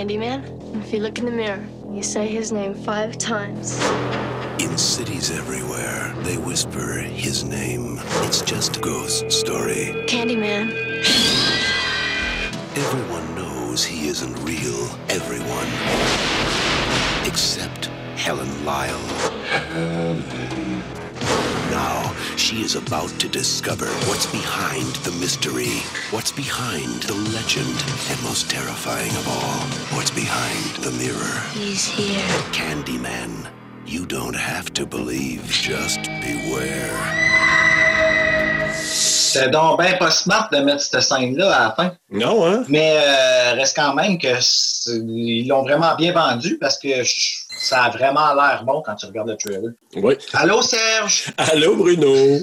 Candyman? If you look in the mirror, you say his name five times. In cities everywhere, they whisper his name. It's just a ghost story. Candyman. Everyone knows he isn't real. Everyone. Except Helen Lyle. Helen. Now, she is about to discover what's behind the mystery, what's behind the legend, and most terrifying of all, what's behind the mirror. He's here. Candyman. You don't have to believe, just beware. C'est donc bien pas smart de mettre cette scène-là à la fin. Non, hein? Mais euh, reste quand même que ils l'ont vraiment bien vendu parce que je- ça a vraiment l'air bon quand tu regardes le trailer. Oui. Allô Serge? Allô, Bruno!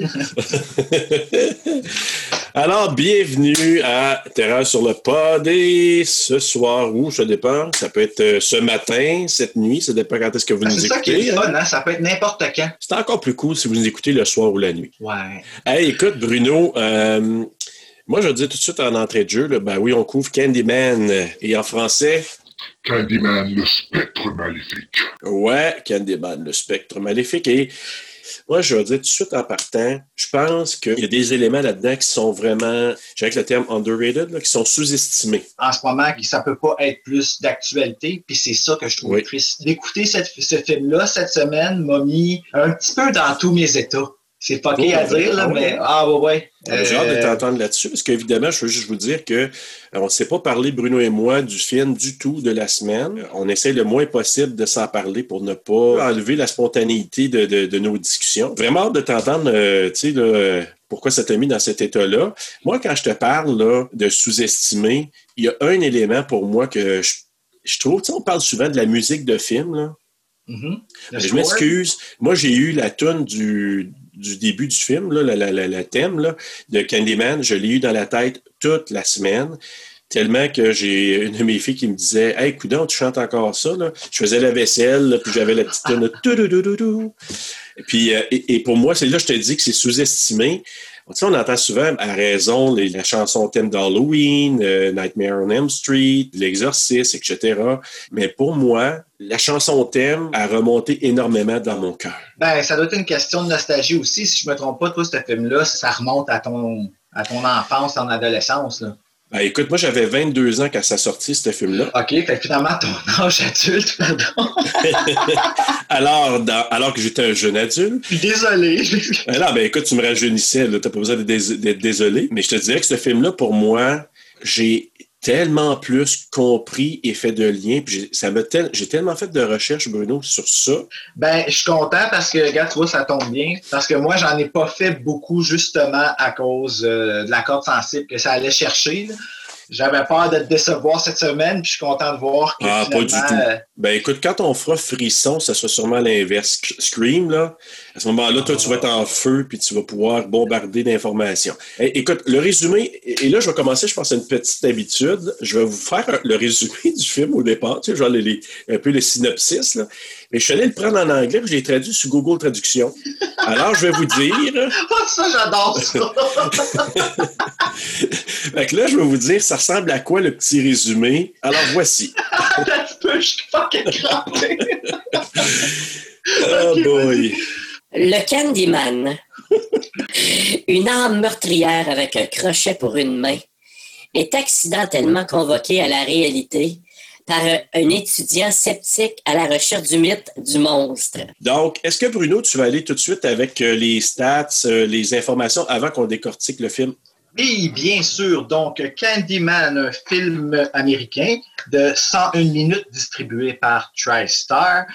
Alors, bienvenue à Terreur sur le pod. Et ce soir, ou ça dépend, ça peut être euh, ce matin, cette nuit, ça dépend quand est-ce que vous Ben, nous c'est ça qui est écoutez. le hein. fun, hein? Ça peut être n'importe quand. C'est encore plus cool si vous nous écoutez le soir ou la nuit. Ouais. Hey, écoute, Bruno, euh, moi, je dis tout de suite en entrée de jeu, là, ben oui, on couvre Candyman. Et en français, Candyman, le spectre maléfique. Ouais, Candyman, le spectre maléfique. Et moi, je vais dire tout de suite en partant, je pense qu'il y a des éléments là-dedans qui sont vraiment, j'ai le terme underrated, là, qui sont sous-estimés. En ce moment, ça peut pas être plus d'actualité, puis c'est ça que je trouve Oui. triste. D'écouter ce film-là cette semaine m'a mis un petit peu dans tous mes états. C'est fucké à dire, là, mais ah ouais, ouais. J'ai hâte de Euh, t'entendre là-dessus, parce qu'évidemment, je veux juste vous dire que euh, on ne s'est pas parlé, Bruno et moi, du film du tout de la semaine. On essaie le moins possible de s'en parler pour ne pas enlever la spontanéité de, de- de nos discussions. Vraiment hâte de t'entendre, euh, tu sais, là, pourquoi ça t'a mis dans cet état-là. Moi, quand je te parle là, de sous-estimer, il y a un élément pour moi que je, je trouve, tu sais, on parle souvent de la musique de film, là. Mhm. Mais je m'excuse. Moi, j'ai eu la tune du, du début du film, là, la, la, la- la thème là, de Candyman. Je l'ai eu dans la tête toute la semaine. Tellement que j'ai une de mes filles qui me disait Hey, coudon, tu chantes encore ça? Là? Je faisais la vaisselle, là, puis j'avais la petite. Tududududou. Puis, euh, et, et pour moi, c'est là que je te dis que c'est sous-estimé. On entend souvent à raison la chanson thème d'Halloween, euh, Nightmare on Elm Street, L'Exorciste, etc. Mais pour moi, la chanson thème a remonté énormément dans mon cœur. Ben, ça doit être une question de nostalgie aussi. Si je me trompe pas, toi, ce film-là, ça remonte à ton, à ton enfance, adolescence. Là. Ben, écoute, moi, j'avais 22 ans quand ça sortit, ce film-là. OK, fait finalement, ton âge adulte, pardon. Alors, dans- alors que j'étais un jeune adulte. Je suis désolé. Ben là, ben écoute, tu me rajeunissais, là, t'as pas besoin d'être dés- d'être désolé. Mais je te dirais que ce film-là, pour moi, j'ai tellement plus compris et fait de liens. Tel- j'ai tellement fait de recherches, Bruno, sur ça. Ben, je suis content parce que, regarde, tu vois, ça tombe bien. Parce que moi, j'en ai pas fait beaucoup, justement, à cause euh, de la corde sensible que ça allait chercher. J'avais peur de te décevoir cette semaine, puis je suis content de voir que Ah, pas du tout. euh, Ben écoute, quand on fera frisson, ça sera sûrement l'inverse. Sc- Scream, là, à ce moment-là, toi, tu vas être en feu puis tu vas pouvoir bombarder d'informations. Eh, écoute, le résumé, et là, je vais commencer, je pense, à une petite habitude. Je vais vous faire le résumé du film au départ, tu sais, genre les- les- un peu le synopsis, là. Mais je suis allé le prendre en anglais, puis je l'ai traduit sur Google Traduction. Alors, je vais vous dire. Ah, ça, j'adore ça! Fait que là, je vais vous dire, ça ressemble à quoi le petit résumé? Alors, voici. Attends un petit peu, je suis fucking crampé. Oh boy! Le Candyman. une âme meurtrière avec un crochet pour une main est accidentellement convoqué à la réalité par un, étudiant sceptique à la recherche du mythe du monstre. Donc, est-ce que Bruno, tu vas aller tout de suite avec euh, les stats, euh, les informations avant qu'on décortique le film? Oui, bien sûr. Donc, Candyman, un film américain de 101 minutes distribué par TriStar.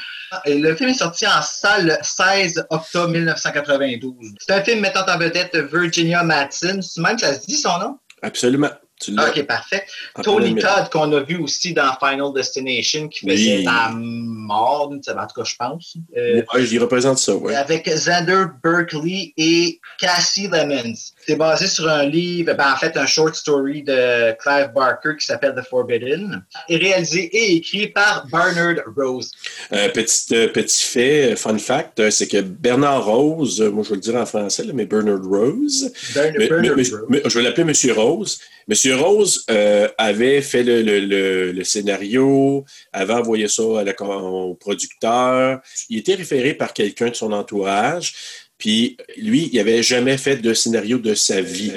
Et le film est sorti en salle le 16 octobre 1992. C'est un film mettant en vedette Virginia Madsen. C'est même que ça se dit son nom? Absolument. Ok, parfait. Tony. Todd, qu'on a vu aussi dans Final Destination, qui faisait Oui. la mort, en tout cas, je pense. Euh, j'y représente ça, ouais. avec Xander Berkeley et Cassie Lemons. C'est basé sur un livre, ben, en fait, un short story de Clive Barker qui s'appelle The Forbidden, et réalisé et écrit par Bernard Rose. Euh, petit, euh, petit fait, euh, fun fact, c'est que Bernard Rose, moi je vais le dire en français, là, mais Bernard Rose, Bernard, mais- Bernard mais- Rose. mais- je vais l'appeler Monsieur Rose. Monsieur Rose euh, avait fait le, le- le- le scénario, avait envoyé ça à la- au producteur. Il était référé par quelqu'un de son entourage. Puis lui, il n'avait jamais fait de scénario de sa vie.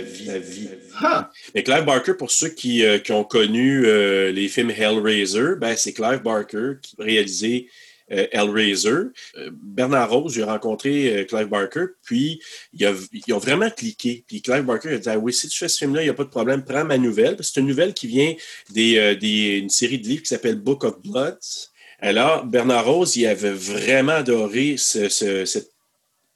Huh. Mais Clive Barker, pour ceux qui, euh, qui ont connu euh, les films Hellraiser, ben, c'est Clive Barker qui a réalisé Hellraiser. Euh, Bernard Rose, j'ai rencontré euh, Clive Barker, puis ils ont vraiment cliqué. Puis Clive Barker a dit ah, Oui, si tu fais ce film-là, il n'y a pas de problème, prends ma nouvelle. C'est une nouvelle qui vient des, euh, des- une série de livres qui s'appelle Book of Bloods. Alors, Bernard Rose, il avait vraiment adoré ce- cette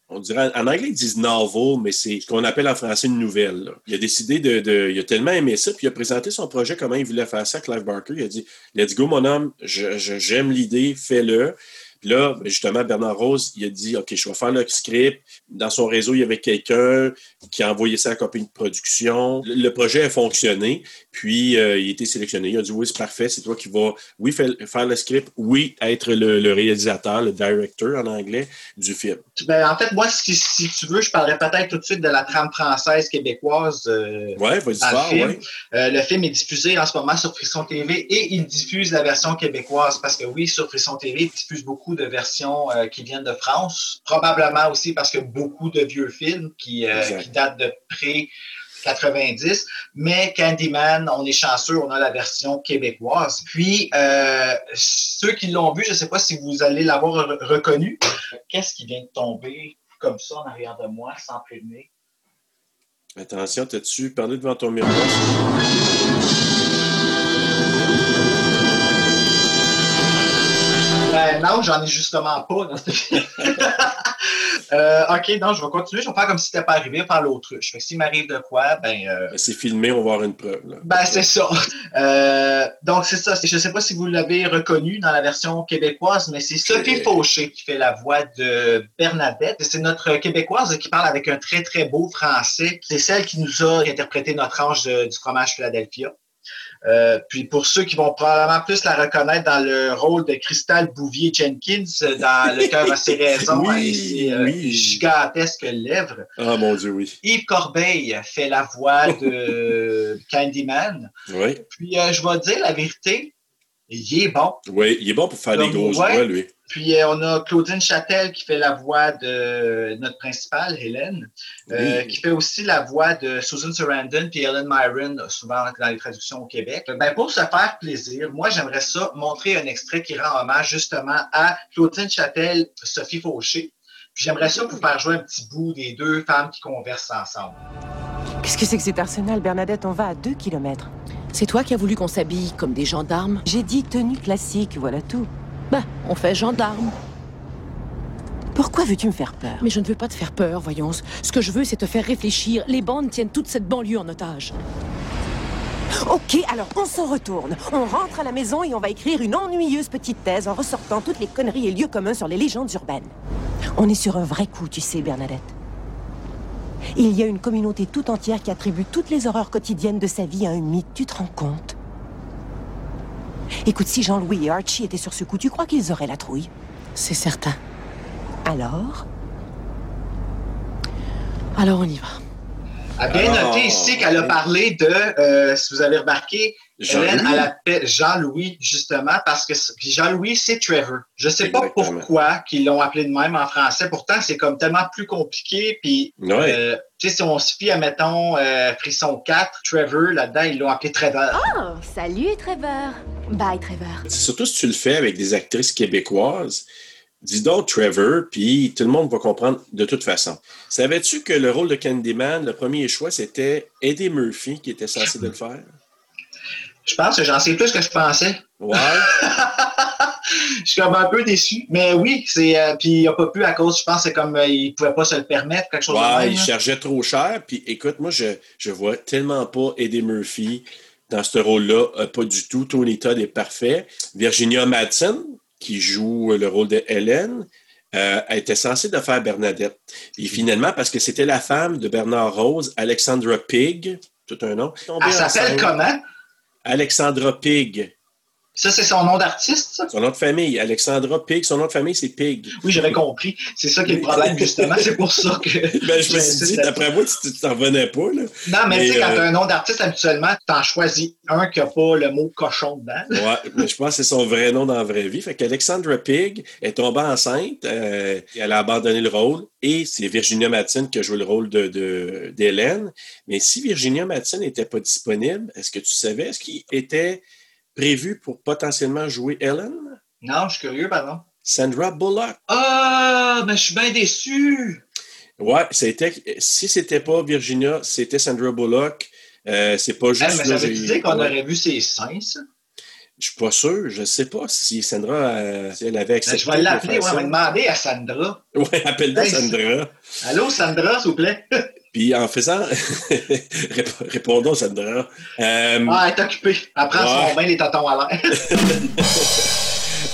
on dirait, en anglais, ils disent novel, mais c'est ce qu'on appelle en français une nouvelle. Il a décidé de, de- Il a tellement aimé ça, puis il a présenté son projet, comment il voulait faire ça Clive Barker. Il a dit Let's go, mon homme, je- je- j'aime l'idée, fais-le. Puis là, ben, justement, Bernard Rose, il a dit OK, je vais faire le script. Dans son réseau, il y avait quelqu'un qui a envoyé ça à la compagnie de production. Le, projet a fonctionné, puis euh, il a été sélectionné. Il a dit Oui, c'est parfait, c'est toi qui vas, oui, faire, le script, oui, être le, le réalisateur, le director en anglais du film. Ben, en fait, moi, si, si tu veux, je parlerai peut-être tout de suite de la trame française québécoise. euh, Ouais, vas-y, dans le fort, film. ouais. Euh, le film est diffusé en ce moment sur Frisson TV et il diffuse la version québécoise parce que oui, sur Frisson TV, il diffuse beaucoup de versions euh, qui viennent de France. Probablement aussi parce que beaucoup de vieux films qui, euh, qui datent de près 90. Mais Candyman, on est chanceux, on a la version québécoise. Puis, euh, ceux qui l'ont vu, je ne sais pas si vous allez l'avoir re- reconnu. Qu'est-ce qui vient de tomber comme ça en arrière de moi sans prévenir? Attention, t'as-tu parlé devant ton miroir? Ben non, j'en ai justement pas dans ce film. Euh, ok, non, je vais continuer. Je vais faire comme si c'était pas arrivé par l'autruche. Fait que s'il m'arrive de quoi, ben, euh, Ben, C'est filmé, on va avoir une preuve. Là. ben c'est ça. Euh, donc c'est ça. Je sais pas si vous l'avez reconnu dans la version québécoise, mais c'est Sophie. Fauché qui fait la voix de Bernadette. C'est notre québécoise qui parle avec un très très beau français. C'est celle qui nous a interprété notre ange de- du fromage Philadelphia. Euh, puis pour ceux qui vont probablement plus la reconnaître dans le rôle de Crystal Bouvier-Jenkins euh, dans Le cœur a ses raisons Oui, et ses euh, oui. gigantesques lèvres, Ah, mon Dieu, oui. Yves Corbeil fait la voix de Candyman. Oui, Puis euh, je vais dire la vérité, il est bon. oui, il est bon pour faire des grosses ouais. voix, lui. Puis euh, on a Claudine Châtel qui fait la voix de notre principale, Hélène, euh, Oui. qui fait aussi la voix de Susan Sarandon puis Ellen Myron, souvent dans les traductions au Québec. Ben, pour se faire plaisir, moi j'aimerais ça montrer un extrait qui rend hommage justement à Claudine Châtel, Sophie Fauché. Puis j'aimerais ça vous faire jouer un petit bout des deux femmes qui conversent ensemble. Qu'est-ce que c'est que cet arsenal, Bernadette? On va à deux kilomètres. C'est toi qui as voulu qu'on s'habille comme des gendarmes J'ai dit tenue classique, voilà tout. Ben, on fait gendarme. Pourquoi veux-tu me faire peur? Mais je ne veux pas te faire peur, voyons. Ce que je veux, c'est te faire réfléchir. Les bandes tiennent toute cette banlieue en otage. Ok, alors on s'en retourne. On rentre à la maison et on va écrire une ennuyeuse petite thèse en ressortant toutes les conneries et lieux communs sur les légendes urbaines. On est sur un vrai coup, tu sais, Bernadette. Il y a une communauté tout entière qui attribue toutes les horreurs quotidiennes de sa vie à un mythe, tu te rends compte? Écoute, si Jean-Louis et Archie étaient sur ce coup, tu crois qu'ils auraient la trouille? C'est certain. Alors? Alors on y va. A bien Ah, noté ici qu'elle a parlé de, euh, si vous avez remarqué, Hélène, Jean-Louis. elle appelle Jean-Louis, justement, parce que Jean-Louis, c'est Trevor. Je sais pas pourquoi qu'ils l'ont appelé de même en français. Pourtant, c'est comme tellement plus compliqué. Puis, Ouais. euh, tu sais, si on se fie à, mettons, euh, Frisson 4, Trevor, là-dedans, ils l'ont appelé Trevor. Oh, salut Trevor. Bye Trevor. C'est surtout si tu le fais avec des actrices québécoises. Dis donc Trevor, puis tout le monde va comprendre de toute façon. Savais-tu que le rôle de Candyman, le premier choix, c'était Eddie Murphy qui était censé de le faire? Je pense que j'en sais plus que je pensais. Ouais. je suis comme un peu déçu. Mais oui, c'est. euh, puis il n'a pas pu à cause, je pense, c'est comme euh, il pouvait pas se le permettre, quelque chose de Ouais, même. il là. chargeait trop cher. Puis écoute, moi, je, je vois tellement pas Eddie Murphy dans ce rôle-là. Euh, pas du tout. Tony Todd est parfait. Virginia Madsen, qui joue le rôle de Hélène, euh, elle était censée de faire Bernadette. Et finalement, parce que c'était la femme de Bernard Rose, Alexandra Pig, tout un nom. Elle s'appelle comment? Alexandra Pig. Ça, c'est son nom d'artiste, ça? Son nom de famille, Alexandra Pig. Son nom de famille, c'est Pig. Oui, j'avais compris. C'est ça qui est le problème, justement. C'est pour ça que. ben, je me suis dit, d'après moi, tu t'en revenais pas, là. Non, mais, tu sais, quand tu as un nom d'artiste, habituellement, tu en choisis un qui n'a pas le mot cochon dedans. ouais, mais je pense que c'est son vrai nom dans la vraie vie. Fait qu'Alexandra Pig est tombée enceinte. Euh, elle a abandonné le rôle. Et c'est Virginia Madsen qui a joué le rôle de, d'Hélène. mais si Virginia Madsen n'était pas disponible, est-ce que tu savais? Ce qui était prévu pour potentiellement jouer Ellen? Non, je suis curieux, pardon. Sandra Bullock. Ah, mais je suis bien déçu. Ouais, c'était, si c'était pas Virginia, c'était Sandra Bullock. Euh, c'est pas juste. mais ça veut dire qu'on aurait vu ses seins, ça? Je suis pas sûr. Je sais pas si Sandra, euh, si elle avait accepté. Ben, je vais l'appeler, on va demander à Sandra. Oui, appelle-la Sandra. Allô, Sandra, s'il vous plaît? Puis en faisant. Répondons, Sandra. Euh... Ah, elle est occupée. Elle prend son bain, les tatons à l'air.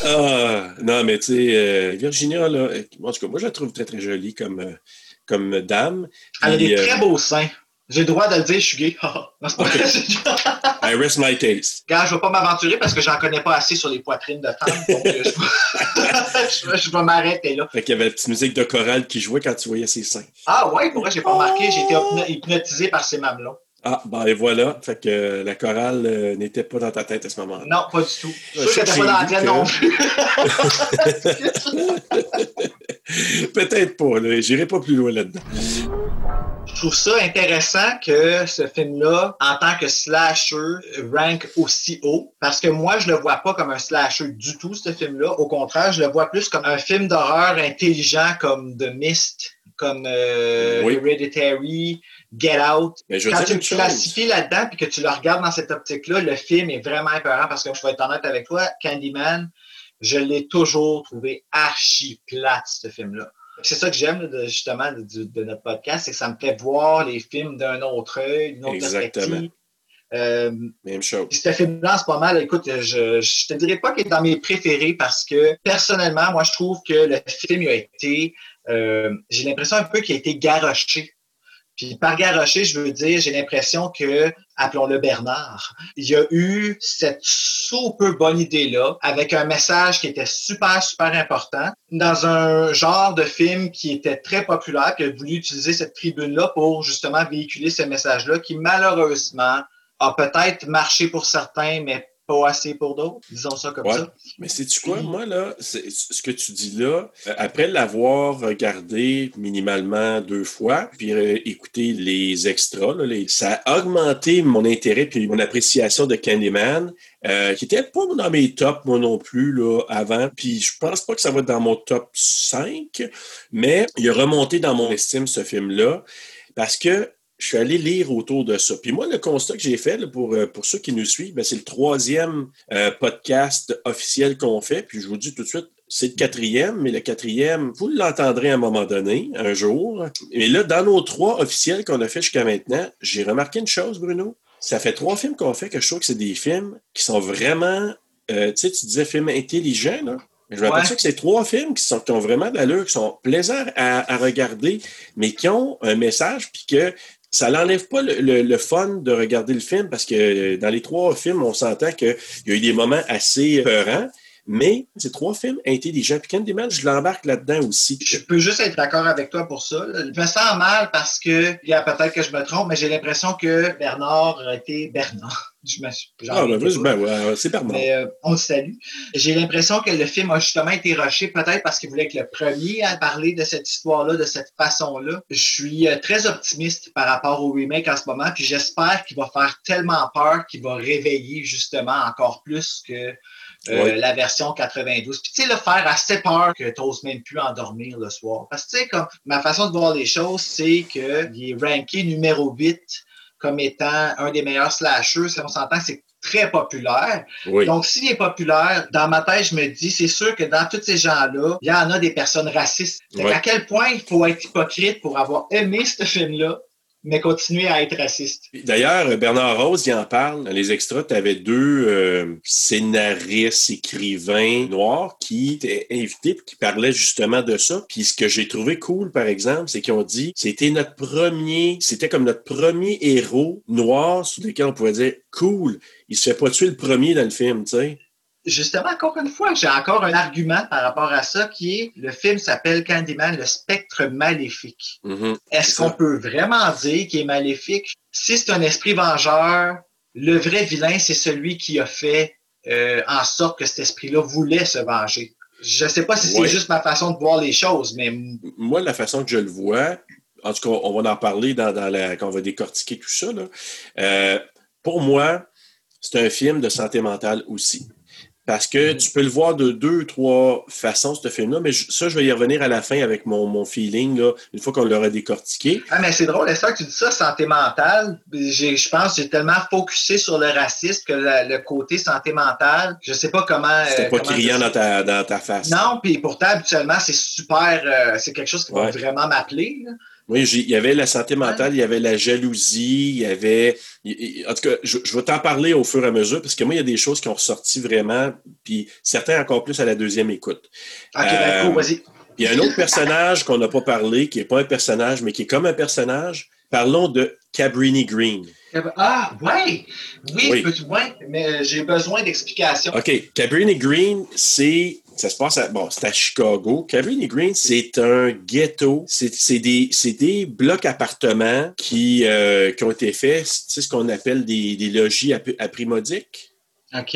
ah, non, mais tu sais, euh, Virginia, là, en tout cas, moi, je la trouve très, très jolie comme, euh, comme dame. Elle a des très beaux seins. J'ai le droit de le dire, je suis gay. non, c'est pas okay. I rest my case. Gars, je vais pas m'aventurer parce que j'en connais pas assez sur les poitrines de femmes. Donc, euh, je, je, vais m'arrêter là. Fait qu'il y avait la petite musique de chorale qui jouait quand tu voyais ses seins. Ah ouais, pour vrai, j'ai pas remarqué. J'ai été hypnotisé par ces mamelons. Ah, ben et voilà. Fait que euh, la chorale euh, n'était pas dans ta tête à ce moment-là. Non, pas du tout. Je suis sûr qu'elle n'était pas dans la tienne non plus. Peut-être pas. Là. J'irai pas plus loin là-dedans. Je trouve ça intéressant que ce film-là, en tant que slasher, rank aussi haut. Parce que moi, je le vois pas comme un slasher du tout, ce film-là. Au contraire, je le vois plus comme un film d'horreur intelligent comme The Mist, comme euh, oui. Hereditary, Get Out. Mais je Quand tu le classifies là-dedans et que tu le regardes dans cette optique-là, le film est vraiment épeurant parce que je vais être honnête avec toi, Candyman, je l'ai toujours trouvé archi plate, ce film-là. C'est ça que j'aime justement de, de, notre podcast, c'est que ça me fait voir les films d'un autre œil, d'une autre Exactement. perspective. Euh, Même chose. ce film-là, c'est pas mal. Écoute, je, je te dirais pas qu'il est dans mes préférés parce que personnellement, moi, je trouve que le film il a été, euh, j'ai l'impression un peu qu'il a été garoché. Puis par garoché, je veux dire, j'ai l'impression que, appelons-le Bernard, il y a eu cette super bonne idée-là, avec un message qui était super, super important, dans un genre de film qui était très populaire, qui a voulu utiliser cette tribune-là pour justement véhiculer ce message-là, qui malheureusement a peut-être marché pour certains, mais pas assez pour d'autres, disons ça comme Ouais. ça. Mais sais-tu quoi, moi, là, ce que tu dis là, euh, après l'avoir regardé minimalement deux fois, puis euh, écouter les extras, là, les- ça a augmenté mon intérêt puis mon appréciation de Candyman, euh, qui était pas dans mes tops, moi non plus, là, avant. Puis je pense pas que ça va être dans mon top 5, mais il a remonté dans mon estime, ce film-là, parce que je suis allé lire autour de ça. Puis moi, le constat que j'ai fait, là, pour, euh, pour ceux qui nous suivent, ben, c'est le troisième euh, podcast officiel qu'on fait. Puis je vous dis tout de suite, c'est le quatrième, mais le quatrième, vous l'entendrez à un moment donné, un jour. Mais là, dans nos trois officiels qu'on a fait jusqu'à maintenant, j'ai remarqué une chose, Bruno. Ça fait trois films qu'on fait que je trouve que c'est des films qui sont vraiment, euh, tu sais, tu disais films intelligents, là. Je me Ouais. que c'est trois films qui, sont, qui ont vraiment de l'allure, qui sont plaisants à, à regarder, mais qui ont un message, puis que ça n'enlève pas le, le- fun de regarder le film, parce que euh, dans les trois films, on s'entend qu'il y a eu des moments assez peurants, mais c'est trois films intelligents. Puis Candyman, je l'embarque là-dedans aussi. Je peux juste être d'accord avec toi pour ça. Je me sens mal parce que, il y a peut-être que je me trompe, mais j'ai l'impression que Bernard a été Bernard. Je Ah, ben, ben, ouais, c'est Bernard. Mais euh, on le salue. J'ai l'impression que le film a justement été rushé, peut-être parce qu'il voulait être le premier à parler de cette histoire-là, de cette façon-là. Je suis euh, très optimiste par rapport au remake en ce moment, puis j'espère qu'il va faire tellement peur qu'il va réveiller justement encore plus que euh, la version 92. Puis tu sais, le faire assez peur que tu n'oses même plus endormir le soir. Parce que tu sais, comme ma façon de voir les choses, c'est qu'il est ranké numéro 8 comme étant un des meilleurs slashers. On s'entend que c'est très populaire. Oui. Donc, s'il est populaire, dans ma tête, je me dis, c'est sûr que dans tous ces gens-là, il y en a des personnes racistes. Ouais. À quel point il faut être hypocrite pour avoir aimé ce film-là, mais continuer à être raciste. D'ailleurs, Bernard Rose, il en parle. Dans les extras, tu deux euh, scénaristes, écrivains noirs qui étaient invités qui parlaient justement de ça. Puis ce que j'ai trouvé cool, par exemple, c'est qu'ils ont dit c'était notre premier, c'était comme notre premier héros noir sur lequel on pouvait dire cool, il se fait pas tuer le premier dans le film, tu sais. Justement, encore une fois, j'ai encore un argument par rapport à ça qui est le film s'appelle Candyman, le spectre maléfique. Mhm. Est-ce qu'on peut vraiment dire qu'il est maléfique? Si c'est un esprit vengeur, le vrai vilain, c'est celui qui a fait euh, en sorte que cet esprit-là voulait se venger. Je ne sais pas si Ouais. c'est juste ma façon de voir les choses, mais Moi, la façon que je le vois, en tout cas, on va en parler dans, dans la, quand on va décortiquer tout ça. là. Euh, pour moi, c'est un film de santé mentale aussi. Parce que tu peux le voir de deux, trois façons, ce film-là, mais je- ça, je vais y revenir à la fin avec mon, mon feeling, là, une fois qu'on l'aura décortiqué. Ah, mais c'est drôle, ça que tu dis ça, santé mentale. Je pense que j'ai tellement focusé sur le racisme que la- le côté santé mentale, je sais pas comment. C'était euh, pas comment criant dans ta, dans ta face. Non, puis pourtant, habituellement, c'est super. euh, c'est quelque chose qui va vraiment m'appeler. J'ai- il y avait la santé mentale, il y avait la jalousie, il y avait. En tout cas, je, je vais t'en parler au fur et à mesure, parce que moi, il y a des choses qui ont ressorti vraiment, puis certains encore plus à la deuxième écoute. Ok, ben Euh, cool, vas-y. Il y a un autre personnage qu'on n'a pas parlé, qui n'est pas un personnage, mais qui est comme un personnage. Parlons de Cabrini Green. Ah, ouais! Oui, Oui. mais j'ai besoin d'explications. OK, Cabrini Green, c'est. Ça se passe à, bon, c'est à Chicago. Cabrini Green, c'est un ghetto. C'est des, des blocs appartements qui, euh, qui ont été faits, c'est ce qu'on appelle des, des logis à, à prix modique. OK.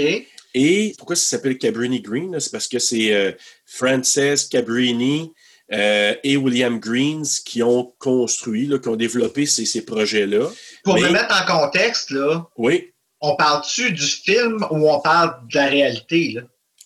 Et pourquoi ça s'appelle Cabrini Green? C'est parce que c'est euh, Frances Cabrini euh, et William Greens qui ont construit, là, qui ont développé ces, ces projets-là. Pour Mais- me mettre en contexte, là, Oui, on parle-tu du film ou on parle de la réalité? Là?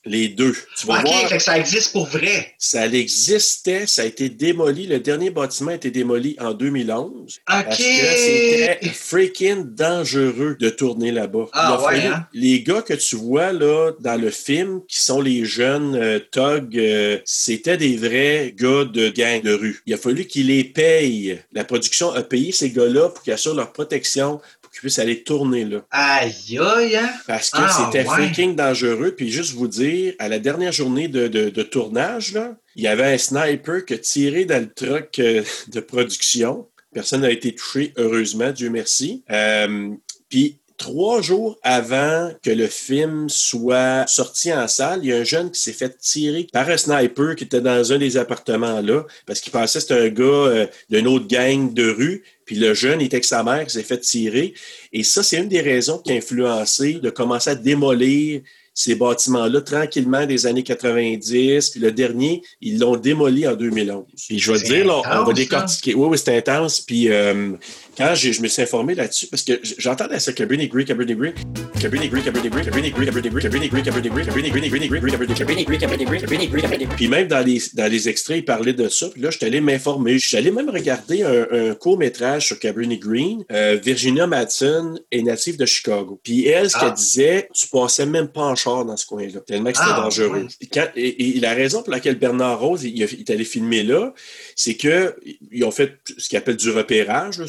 Les deux. Tu vas OK, voir, fait que ça existe pour vrai. ça existait, ça a été démoli. Le dernier bâtiment a été démoli en 2011. OK. Parce que c'était freaking dangereux de tourner là-bas. Ah, ouais, fallu- hein? Les gars que tu vois là dans le film, qui sont les jeunes euh, thugs, euh, c'était des vrais gars de gang de rue. Il a fallu qu'ils les payent. La production a payé ces gars-là pour qu'ils assurent leur protection, qu'ils puissent aller tourner là. Aïe, aïe, hein? Parce que Ah, c'était ouais. freaking dangereux. Puis juste vous dire, à la dernière journée de, de- de tournage, là, il y avait un sniper qui a tiré dans le truck euh, de production. Personne n'a été touché, heureusement, Dieu merci. Euh, puis trois jours avant que le film soit sorti en salle, il y a un jeune qui s'est fait tirer par un sniper qui était dans un des appartements là, parce qu'il pensait que c'était un gars euh, d'une autre gang de rue. Puis le jeune il était avec sa mère qui s'est fait tirer. Et ça, c'est une des raisons qui a influencé de commencer à démolir ces bâtiments-là tranquillement des années 90. Puis le dernier, ils l'ont démoli en 2011. Puis je vais te dire, là, on va décortiquer. Oui, oui, c'est intense. Puis euh, quand j'ai- je me suis informé là-dessus, parce que j'entendais ça, Cabrini Green, Cabrini Green, Cabrini Green, Cabrini Green, Cabrini Green, Cabrini Green, Cabrini Green, Cabrini Green, Cabrini Green, Cabrini Green, Cabrini Green, Cabrini Green, Cabrini Green, Cabrini Green, Cabrini Green. Puis même dans les, dans les extraits, il parlait de ça. Puis là, je suis allé m'informer. Je suis allé même regarder un, un court-métrage sur Cabrini Green. Euh, Virginia Madsen est native de Chicago. Puis elle, ce Ah. qu'elle disait, tu passais même pas en char dans ce coin-là, tellement que c'était Ah, dangereux. ouais. Puis quand- et, et la raison pour laquelle Bernard Rose il, il est allé filmer là, c'est que ils ont fait ce qu'ils appellent du repérage, le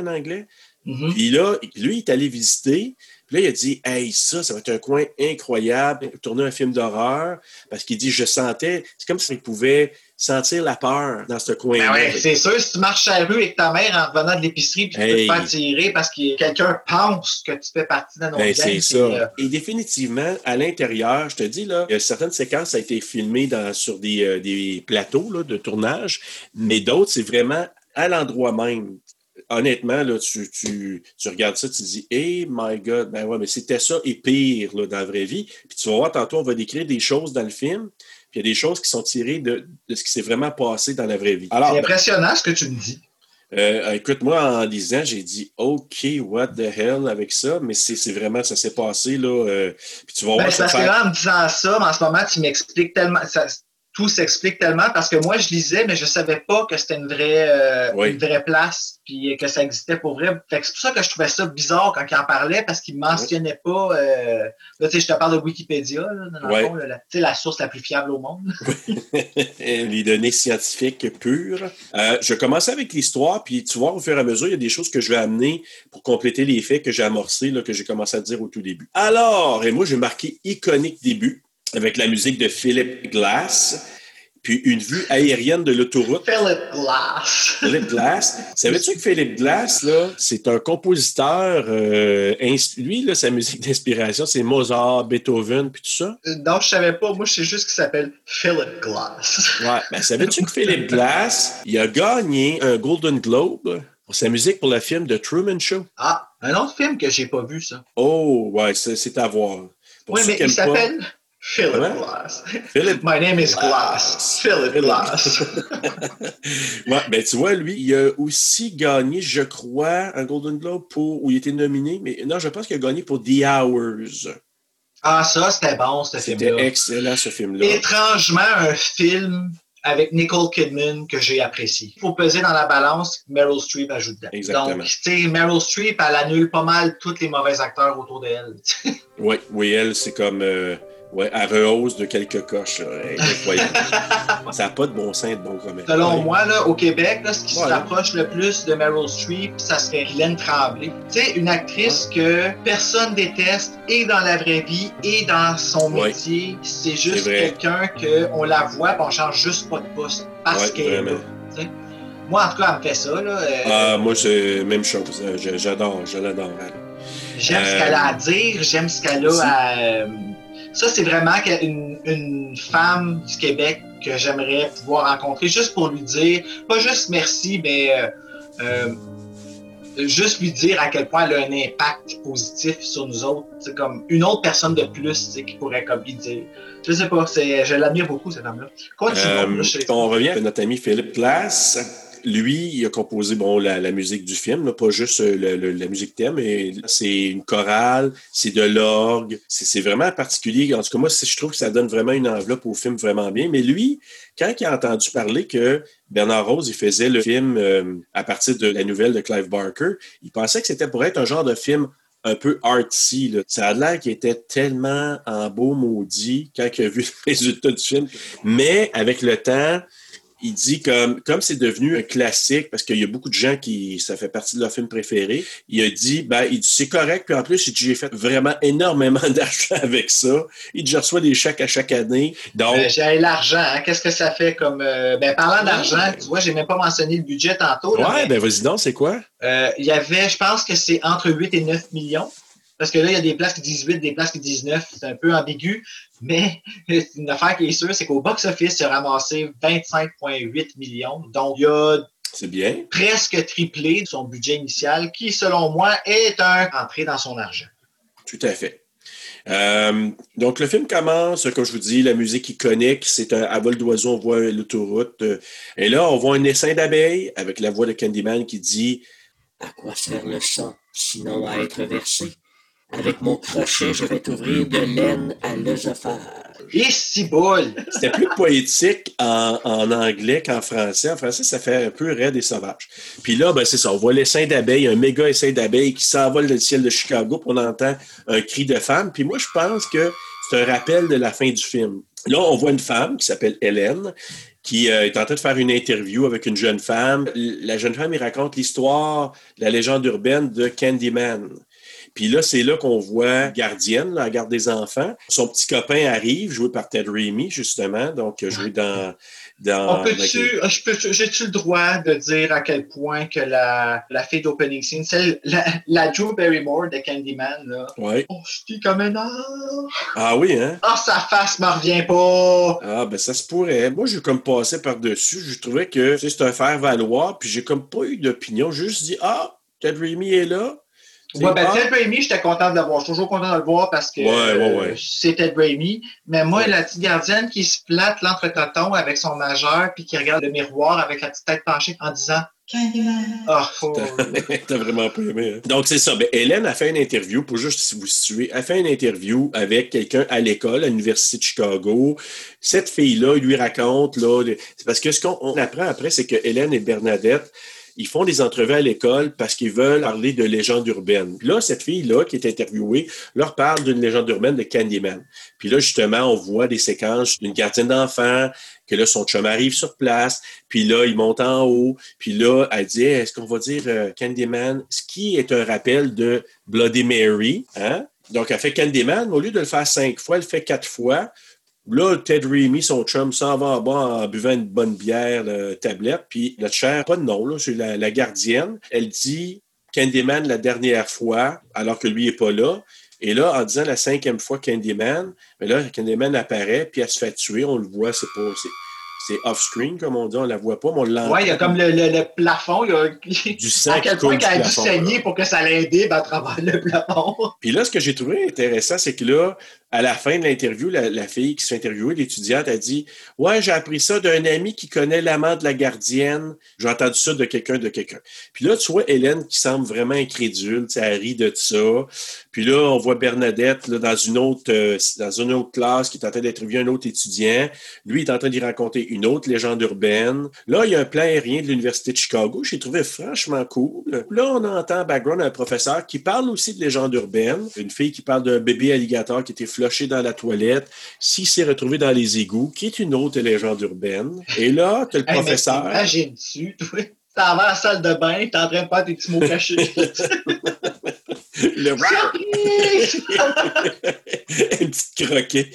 en anglais. Mhm. Puis là, lui, il est allé visiter. Puis là, il a dit Hey, ça, ça va être un coin incroyable, tourner un film d'horreur. Parce qu'il dit Je sentais, c'est comme s'il pouvait sentir la peur dans ce coin Ben ouais, c'est sûr, si tu marches à la rue avec ta mère en revenant de l'épicerie, puis tu peux te faire tirer parce que quelqu'un pense que tu fais partie d'un autre Ben, c'est ça. euh, Et définitivement, à l'intérieur, je te dis, là, il y a certaines séquences, ça a été filmé dans, sur des, euh, des plateaux là, de tournage, mais d'autres, c'est vraiment à l'endroit même. Honnêtement, là, tu, tu, tu regardes ça, tu te dis, hey my God, ben ouais, mais c'était ça et pire là, dans la vraie vie. Puis tu vas voir, tantôt, on va décrire des choses dans le film, puis il y a des choses qui sont tirées de, de ce qui s'est vraiment passé dans la vraie vie. Alors, c'est impressionnant ce que tu me dis. euh, écoute, moi, en lisant, j'ai dit OK, what the hell avec ça, mais c'est c'est vraiment, ça s'est passé, là. euh, puis tu vas Ben, voir c'est ça parce que fait- là, en me disant ça, en ce moment, tu m'expliques tellement. ça- tout s'explique tellement parce que moi, je lisais, mais je savais pas que c'était une vraie, euh, Oui. une vraie place, puis que ça existait pour vrai. Fait que c'est pour ça que je trouvais ça bizarre quand il en parlait, parce qu'il mentionnait pas. euh, là, tu sais, je te parle de Wikipédia, là, dans le fond, là, la, tu sais, la source la plus fiable au monde. les données scientifiques pures. Euh, je commençais avec l'histoire, puis tu vois, au fur et à mesure, il y a des choses que je vais amener pour compléter les faits que j'ai amorcés, là, que j'ai commencé à dire au tout début. Alors, et moi, j'ai marqué iconique début avec la musique de Philip Glass, puis une vue aérienne de l'autoroute. Philip Glass. Philip Glass. Savais-tu que Philip Glass, là, c'est un compositeur, euh, lui, là, sa musique d'inspiration, c'est Mozart, Beethoven, puis tout ça? Euh, Non, je savais pas. Moi, je sais juste qu'il s'appelle Philip Glass. Ouais, ben savais-tu que Philip Glass, il a gagné un Golden Globe pour sa musique pour le film The Truman Show? Ah, un autre film que j'ai pas vu, ça. Oh, ouais, c'est à voir. Pour Oui, mais il s'appelle Philip? Glass. Philip? My name is Glass. Philip Glass. Ouais, ben tu vois, lui, il a aussi gagné, je crois, un Golden Globe pour où il était nominé, mais non, je pense qu'il a gagné pour The Hours. Ah, ça, c'était bon, ce C'était film-là. excellent, ce film-là. Étrangement, un film avec Nicole Kidman que j'ai apprécié. Il faut peser dans la balance, Meryl Streep ajoute dedans. Exactement. Donc, tu sais, Meryl Streep, elle annule pas mal tous les mauvais acteurs autour d'elle. Oui, oui, elle, c'est comme. euh, ouais, elle rehausse de quelques coches. incroyable. ça n'a pas de bon sens de bon commun. Selon moi, là, au Québec, là, ce qui Ouais. se rapproche le plus de Meryl Streep, ça serait Glenn Tremblay. Tu sais, une actrice que personne déteste, et dans la vraie vie, et dans son métier. C'est C'est juste quelqu'un qu'on la voit, puis on change juste pas de poste. Parce qu'elle est. Moi, en tout cas, elle me fait ça. Là. Euh, Ah, moi, c'est la même chose. Euh, J'adore, je l'adore. J'aime ce Euh, qu'elle a à dire, j'aime ce qu'elle a à. Ça, c'est vraiment une, une femme du Québec que j'aimerais pouvoir rencontrer juste pour lui dire, pas juste merci, mais euh, euh, juste lui dire à quel point elle a un impact positif sur nous autres. C'est comme une autre personne de plus qui pourrait comme lui dire. Je sais pas, c'est, je l'admire beaucoup, cette femme-là. Euh, on revient à notre ami Philippe Glass. Lui, il a composé la, musique du film, pas juste euh, la musique thème, mais c'est une chorale, c'est de l'orgue, c'est vraiment particulier. En tout cas, moi, je trouve que ça donne vraiment une enveloppe au film vraiment bien. Mais lui, quand il a entendu parler que Bernard Rose, il faisait le film euh, à partir de la nouvelle de Clive Barker, il pensait que c'était pour être un genre de film un peu artsy. Là. Ça a l'air qu'il était tellement en beau maudit quand il a vu le résultat du film. Mais avec le temps, il dit comme comme c'est devenu un classique parce qu'il y a beaucoup de gens qui ça fait partie de leur film préféré. Il a dit ben il dit c'est correct puis en plus il dit, j'ai fait vraiment énormément d'argent avec ça. Il dit je reçois des chèques à chaque année. Donc Euh, j'ai l'argent, hein. qu'est-ce que ça fait comme. euh, ben, parlant d'argent, tu vois, j'ai même pas mentionné le budget tantôt. là, ouais mais- ben vas-y donc c'est quoi? Euh, il y avait, je pense que c'est entre 8 et 9 millions. Parce que là, il y a des places qui disent 8, des places qui disent 9. C'est un peu ambigu. Mais une affaire qui est sûre, c'est qu'au box-office, il a ramassé 25,8 millions. Donc, il a C'est bien. presque triplé son budget initial, qui, selon moi, est un entrée dans son argent. Tout à fait. Euh, donc, le film commence, comme je vous dis, la musique iconique, c'est un à vol d'oiseau, on voit l'autoroute. euh, et là, on voit un essaim d'abeilles avec la voix de Candyman qui dit À quoi sert le sang, sinon à être versé? Avec mon crochet, je vais t'ouvrir de laine à l'œsophage. Et si! C'était plus poétique en, en anglais qu'en français. En français, ça fait un peu raide et sauvage. Puis là, ben, c'est ça. On voit l'essaim d'abeilles, un méga essaim d'abeilles qui s'envole dans le ciel de Chicago, puis on entend un cri de femme. Puis moi, je pense que c'est un rappel de la fin du film. Là, on voit une femme qui s'appelle Hélène, qui euh, est en train de faire une interview avec une jeune femme. La jeune femme, il raconte l'histoire, la légende urbaine de Candyman. Puis là, c'est là qu'on voit Gardienne, la garde des enfants. Son petit copain arrive, joué par Ted Raimi, justement, donc euh, joué dans... dans On peut-tu, je peux- j'ai-tu le droit de dire à quel point que la, la fille d'opening scene, celle, la, la Drew Barrymore de Candyman, là, Ouais. oh, je dis comme un or? Ah oui, hein? Ah, sa face me revient pas! Ah, ben ça se pourrait. Moi, j'ai comme passé par-dessus. Je trouvais que tu sais, c'est un faire-valoir, puis j'ai comme pas eu d'opinion. J'ai juste dit, ah, Ted Raimi est là. Ouais, ben, Ted Raimi, j'étais content de le voir. Je suis toujours content de le voir parce que Ouais, ouais, ouais. euh, c'est Ted Raimi. Mais moi, Ouais. la petite gardienne qui se plate l'entrecoton avec son majeur puis qui regarde le miroir avec la petite tête penchée en disant Candyman. Ah, oh, T'as vraiment pas aimé. Hein? Donc, c'est ça. Ben, Hélène a fait une interview, pour juste vous situer, a fait une interview avec quelqu'un à l'école, à l'Université de Chicago. Cette fille-là, il lui raconte, là, c'est parce que ce qu'on apprend après, c'est que Hélène et Bernadette, ils font des entrevues à l'école parce qu'ils veulent parler de légendes urbaines. Puis là, cette fille-là qui est interviewée leur parle d'une légende urbaine de Candyman. Puis là, justement, on voit des séquences d'une gardienne d'enfants, que là, son chum arrive sur place, puis là, il monte en haut, puis là, elle dit, est-ce qu'on va dire euh, Candyman, ce qui est un rappel de Bloody Mary, hein? Donc, elle fait Candyman, au lieu de le faire cinq fois, elle le fait quatre fois. Là, Ted Remy, son chum, s'en va en bas en buvant une bonne bière, tablette. Puis notre chère, pas de nom, c'est la, gardienne. Elle dit Candyman la dernière fois, alors que lui n'est pas là. Et là, en disant la cinquième fois Candyman, mais là, Candyman apparaît, puis elle se fait tuer. On le voit, c'est pas c'est off-screen, comme on dit, on la voit pas, mais on l'entend. Oui, il y a comme le, le, plafond, il y a du sang à quel point qu'elle a dû saigner pour que ça l'aide à travers le plafond. Puis là, ce que j'ai trouvé intéressant, c'est que là, à la fin de l'interview, la, fille qui s'est interviewée, l'étudiante, a dit Ouais, j'ai appris ça d'un ami qui connaît l'amant de la gardienne. J'ai entendu ça de quelqu'un de quelqu'un. Puis là, tu vois Hélène qui semble vraiment incrédule, elle rit de ça. Puis là, on voit Bernadette là, dans, une autre, euh, dans une autre classe qui est en train d'interviewer un autre étudiant. Lui, il est en train d'y raconter une autre légende urbaine. Là, il y a un plan aérien de l'Université de Chicago. J'ai trouvé franchement cool. Là, on entend en background un professeur qui parle aussi de légende urbaine. Une fille qui parle d'un bébé alligator qui était floché dans la toilette, s'il s'est retrouvé dans les égouts, qui est une autre légende urbaine. Et là, tu as le professeur. Dessus, toi. T'es en la salle de bain, t'es en train de faire tes petits mots cachés. le Une petite croquet.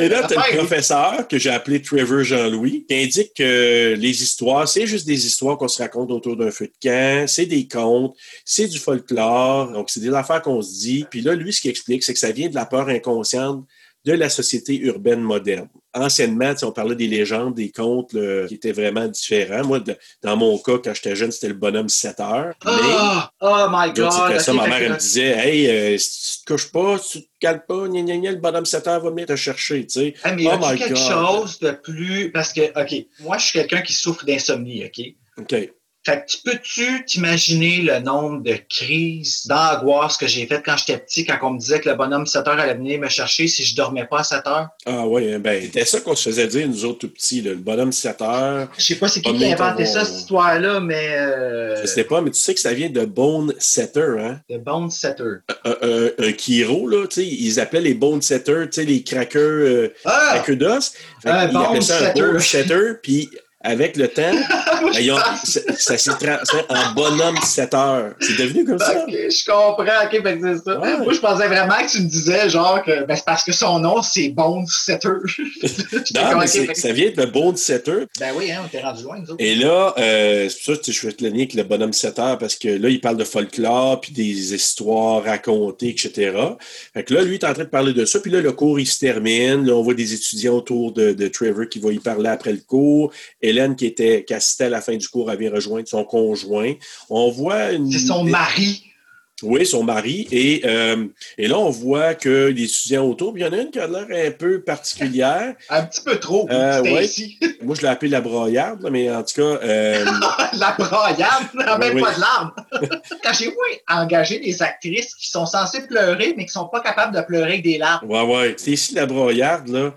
Et là, tu as le professeur que j'ai appelé Trevor Jean-Louis qui indique que les histoires, c'est juste des histoires qu'on se raconte autour d'un feu de camp, c'est des contes, c'est du folklore, donc c'est des affaires qu'on se dit. Puis là, lui, ce qu'il explique, c'est que ça vient de la peur inconsciente de la société urbaine moderne. Anciennement, on parlait des légendes, des contes qui étaient vraiment différents. Moi, dans mon cas, quand j'étais jeune, c'était le bonhomme 7 heures. Ah! oh my God! Ça, ma mère, elle me disait Hey, euh, si tu te couches pas, si tu te cales pas, gna, gna, gna, le bonhomme 7 heures va venir te chercher. Tu sais. mais y a quelque chose de plus. Parce que, OK, moi, je suis quelqu'un qui souffre d'insomnie, OK? OK. Fait que peux-tu t'imaginer le nombre de crises, d'angoisse que j'ai faites quand j'étais petit, quand on me disait que le bonhomme 7 heures allait venir me chercher si je dormais pas à 7 heures? Ah oui, ben, c'était ça qu'on se faisait dire, nous autres tout petits, le bonhomme 7 heures. Je sais pas c'est qui qui a inventé ça, cette histoire-là, mais. Euh... Je sais pas, mais tu sais que ça vient de Bone Setter, hein? De Bone Setter. Un, un, un Kiro, là, tu sais, ils appelaient les Bone Setters, tu sais, les crackers, euh, ah! d'os. Un bone ça un Bone Setter, puis avec le temps, ça, s'est transformé en bonhomme 7 heures. C'est devenu comme ça. Je comprends. OK, ben c'est ça. Moi, je pensais vraiment que tu me disais, genre, que ben, c'est parce que son nom, c'est Setter. non, mais ça vient de Bone Setter. Ben oui, hein, on t'est rendu loin, nous autres. Et là, euh, c'est pour ça que je fais le lien avec le bonhomme 7 heures, parce que là, il parle de folklore, puis des histoires racontées, etc. Fait que là, lui, il est en train de parler de ça. Puis là, le cours, il se termine. Là, on voit des étudiants autour de, de Trevor qui vont y parler après le cours. Et Hélène, qui, était, qui assistait à la fin du cours, avait rejoint son conjoint. On voit une... C'est son mari. Oui, son mari? Et, euh, et là, on voit que les étudiants autour, il y en a une qui a l'air un peu particulière. Un petit peu trop. Euh, Moi, je l'ai appelée la broyarde, mais en tout cas. Euh... la broyarde, même pas de larmes. Quand j'ai engagé des actrices qui sont censées pleurer, mais qui ne sont pas capables de pleurer avec des larmes. Oui, oui. C'est ici la broyarde, là.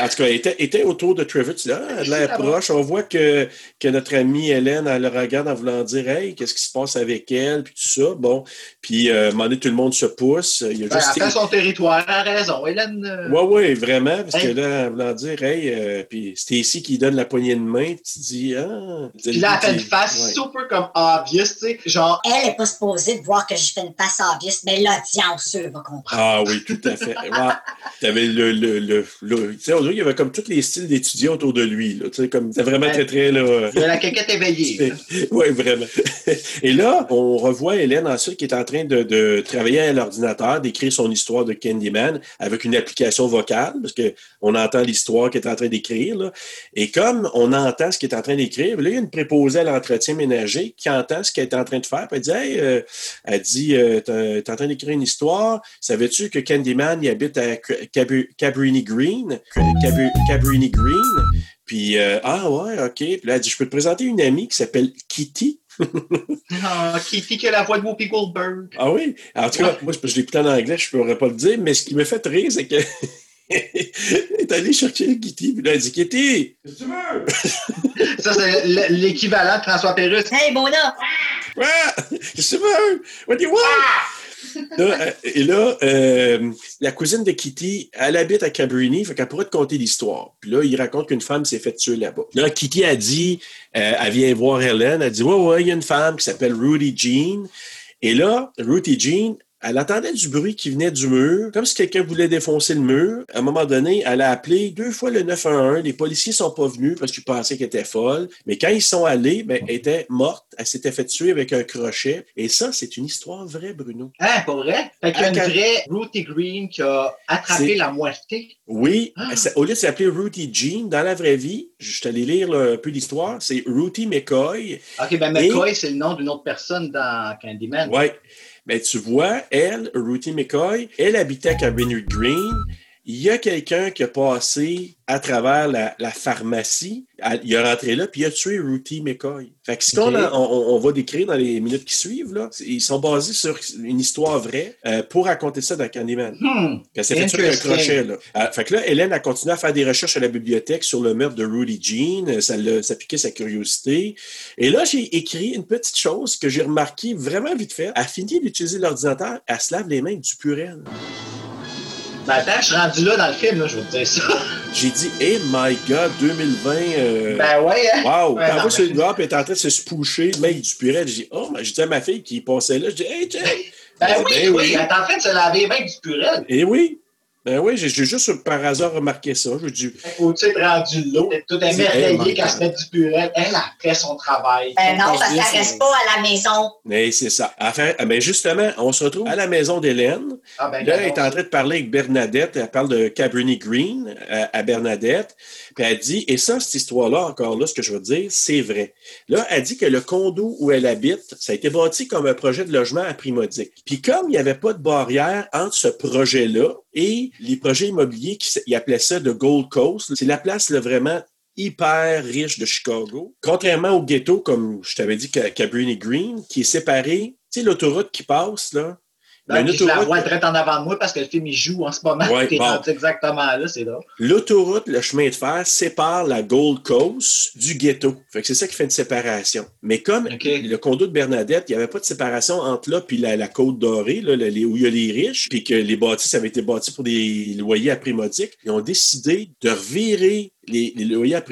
En tout cas, elle était, était autour de Trevor. Elle l'air proche. On voit que, que notre amie Hélène, elle le regarde en voulant dire, hey, qu'est-ce qui se passe avec elle, puis tout ça. Bon. Puis, euh, à un moment donné, tout le monde se pousse. Il y a ben, juste... Elle fait son territoire, elle a raison. Hélène. Oui, euh, oui, vraiment. Parce que là, voulant dire, hey, euh, puis c'était ici qui donne la poignée de main. Tu te dis, ah. Puis là, elle fait une face super comme obvious, tu sais. Genre. Elle n'est pas supposée de voir que je fais une face obvious, mais l'audience, va comprendre. Ah oui, tout à fait. ouais. Tu avais le. le, le, tu sais, il y avait comme tous les styles d'étudiants autour de lui. Là, tu sais, comme, c'était vraiment très, très. Là, il y a la caquette éveillée. oui, vraiment. Et là, on revoit Hélène ensuite qui est en train de, travailler à l'ordinateur, d'écrire son histoire de Candyman avec une application vocale, parce qu'on entend l'histoire qu'elle est en train d'écrire. Et comme on entend ce qu'elle est en train d'écrire, là, il y a une préposée à l'entretien ménager qui entend ce qu'elle est en train de faire. elle dit Hey, euh, elle dit euh, en train d'écrire une histoire. Savais-tu que Candyman il habite à Cabrini Green? Cabrini Green. Puis, euh, ah ouais, OK. Puis là, elle dit, je peux te présenter une amie qui s'appelle Kitty. Ah, Kitty qui a la voix de Whoopi Goldberg? Ah oui? En tout cas, moi, je, je l'écoutais en anglais, je ne pourrais pas le dire, mais ce qui me fait rire, c'est que. Elle est allé chercher Kitty, puis là, elle dit Kitty, qu'est-ce que tu veux? Ça, c'est l'équivalent de François Pérusse. Hey, Mona! Quoi? Qu'est-ce que tu veux? What do you want? Euh, et là, euh, la cousine de Kitty, elle habite à Cabrini, fait qu'elle pourrait te conter l'histoire. Puis là, il raconte qu'une femme s'est fait tuer là-bas. Là, Kitty a dit, euh, elle vient voir Hélène, elle dit, ouais, ouais, il y a une femme qui s'appelle Rudy Jean. Et là, Rudy Jean, elle entendait du bruit qui venait du mur, comme si quelqu'un voulait défoncer le mur. À un moment donné, elle a appelé deux fois le 911. Les policiers sont pas venus parce qu'ils pensaient qu'elle était folle. Mais quand ils sont allés, ben, elle était morte. Elle s'était fait tuer avec un crochet. Et ça, c'est une histoire vraie, Bruno. Hein, pas vrai? Fait qu'il y a une Ah, quand- vraie Ruthie Green qui a attrapé la moitié. Oui, Ah. au lieu de s'appeler Ruthie Jean, dans la vraie vie, je suis allé lire là, un peu l'histoire, c'est Ruthie McCoy. OK, ben Et- McCoy, c'est le nom d'une autre personne dans Candyman. Ouais. Mais tu vois, elle, Ruthie McCoy, elle habitait à Cabrini Green. Il y a quelqu'un qui a passé à travers la, la pharmacie. Il est rentré là, puis il a tué Ruthie McCoy. Fait que ce qu'on on, on va décrire dans les minutes qui suivent, là, ils sont basés sur une histoire vraie euh, pour raconter ça dans Candyman. Hmm. Puis Elle s'est fait tuer un crochet. Là. Euh, fait que là, Hélène a continué à faire des recherches à la bibliothèque sur le meurtre de Rudy Jean. Euh, Ça, ça piquait sa curiosité. Et là, j'ai écrit une petite chose que j'ai remarqué vraiment vite fait. Elle finit d'utiliser l'ordinateur, elle se lave les mains avec du purel. Ben attends, je suis rendu là dans le film, là, je vais te dire ça. J'ai dit, hey my God, 2020. euh, Ben ouais, hein? Wow! Ouais, Quand moi, mais- le gars, puis est en train de se spoucher, le mec du purel, j'ai dit, oh, j'ai dit à ma fille qui passait là, je dis, hey, Jay! Ben dit, oui, oui, elle est en train de se laver les mains avec du purel. Et oui! Ben oui, j'ai j'ai juste par hasard remarqué ça. Je dis, Faut tu être rendu t'es tout émerveillé quand God. elle se met du purel. Elle a fait son travail. Ben non, parce je qu'elle reste pas à la maison. Mais c'est ça. Enfin, ah ben justement, on se retrouve à la maison d'Hélène. Ah ben, Là, elle est en train de parler avec Bernadette. Elle parle de Cabrini Green euh, à Bernadette. Puis elle dit, et ça, cette histoire-là, encore là, ce que je veux dire, c'est vrai. Là, elle dit que le condo où elle habite, ça a été bâti comme un projet de logement à prix modique. Puis comme il n'y avait pas de barrière entre ce projet-là et les projets immobiliers qui ils appelaient ça de Gold Coast, c'est la place là, vraiment hyper riche de Chicago. Contrairement au ghetto, comme je t'avais dit, Ca- Cabrini Green, qui est séparé, tu sais, l'autoroute qui passe, là. Donc, je la vois direct en avant de moi parce que le film il joue en ce moment. Ouais, bon. exactement là, c'est drôle. L'autoroute, le chemin de fer, sépare la Gold Coast du ghetto. Fait que c'est ça qui fait une séparation. Mais comme le condo de Bernadette, il n'y avait pas de séparation entre là puis la, la côte dorée, là, le- les- où il y a les riches, puis que les bâtisses avaient été bâtis pour des loyers à prix modique, ils ont décidé de revirer les, les loyers à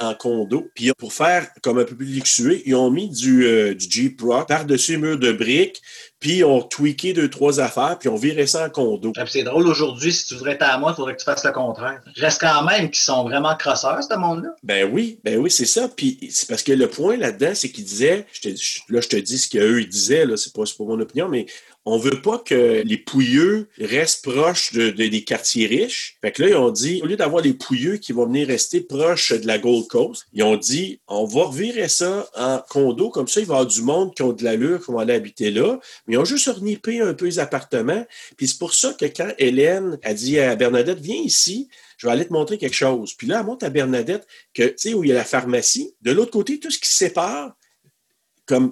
en condo. Puis pour faire comme un peu plus luxueux, ils ont mis du, euh, du Jeep Rock par-dessus les murs de briques, puis ont tweaké deux, trois affaires, puis ont viré ça en condo. Ah, C'est drôle aujourd'hui, si tu voudrais être à moi, il faudrait que tu fasses le contraire. Je reste quand même qu'ils sont vraiment crosseurs, ce monde-là. Ben oui, ben oui, c'est ça. Puis c'est parce que le point là-dedans, c'est qu'ils disaient, je te, là, je te dis ce qu'eux ils disaient, là, c'est pas, c'est pas mon opinion, mais on veut pas que les pouilleux restent proches de, de- des quartiers riches. Fait que là, ils ont dit, au lieu d'avoir les pouilleux qui vont venir rester proches de la Gold Coast, ils ont dit, on va revirer ça en condo, comme ça, il va y avoir du monde qui ont de l'allure, qui vont aller habiter là. Mais ils ont juste renippé un peu les appartements. Puis c'est pour ça que quand Hélène a dit à Bernadette, viens ici, je vais aller te montrer quelque chose. Puis là, elle montre à Bernadette que, tu sais, où il y a la pharmacie, de l'autre côté, tout ce qui sépare,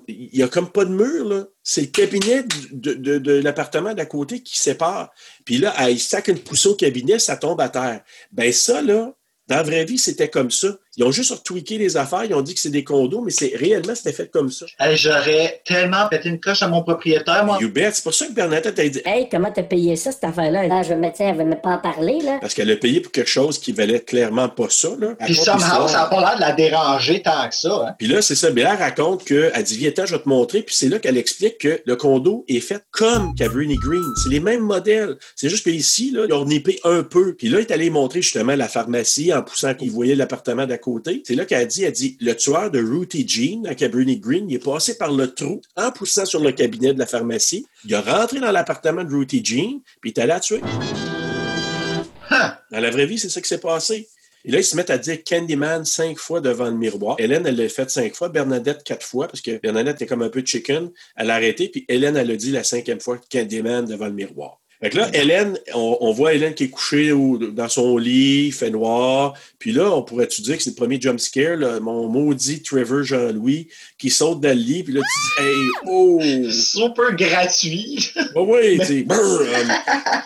il n'y a comme pas de mur, là. C'est le cabinet de l'appartement d'à côté qui sépare. Puis là, elle sac une poussée au cabinet, ça tombe à terre. Ben ça, là, dans la vraie vie, c'était comme ça. Ils ont juste retweaké les affaires, ils ont dit que c'est des condos, mais c'est réellement, c'était fait comme ça. Hey, J'aurais tellement pété une coche à mon propriétaire, moi. You bet. C'est pour ça que Bernadette a dit, Hey, comment t'as payé ça, cette affaire-là? Ah, je me tiens, elle veut même pas en parler, là. parce qu'elle a payé pour quelque chose qui valait clairement pas ça, là. Puis somehow, ça n'a pas l'air de la déranger tant que ça. Hein. Puis là, c'est ça. Mais elle raconte qu'elle dit, viens, je vais te montrer. Puis c'est là qu'elle explique que le condo est fait comme Cabrini Green. C'est les mêmes modèles. C'est juste qu'ici, là, ils ont nippé un peu. Puis là, il est allé montrer justement la pharmacie en poussant qu'il voyait l'appartement d'à côté. C'est là qu'elle a dit, elle dit, le tueur de Ruthie Jean à Cabrini Green, il est passé par le trou en poussant sur le cabinet de la pharmacie. Il a rentré dans l'appartement de Ruthie Jean, puis il est allé la tuer. Dans la vraie vie, c'est ça qui s'est passé. Et là, ils se mettent à dire Candyman cinq fois devant le miroir. Hélène, elle l'a fait cinq fois. Bernadette, quatre fois, parce que Bernadette est comme un peu chicken. Elle a arrêté, puis Hélène, elle a dit la cinquième fois Candyman devant le miroir. Fait que là, Hélène, on, on voit Hélène qui est couchée au- dans son lit, il fait noir. Puis là, on pourrait-tu dire que c'est le premier jump scare, là, mon maudit Trevor Jean-Louis qui saute dans le lit. Puis là, tu dis, hey, oh! Super gratuit. Oh oui, tu sais,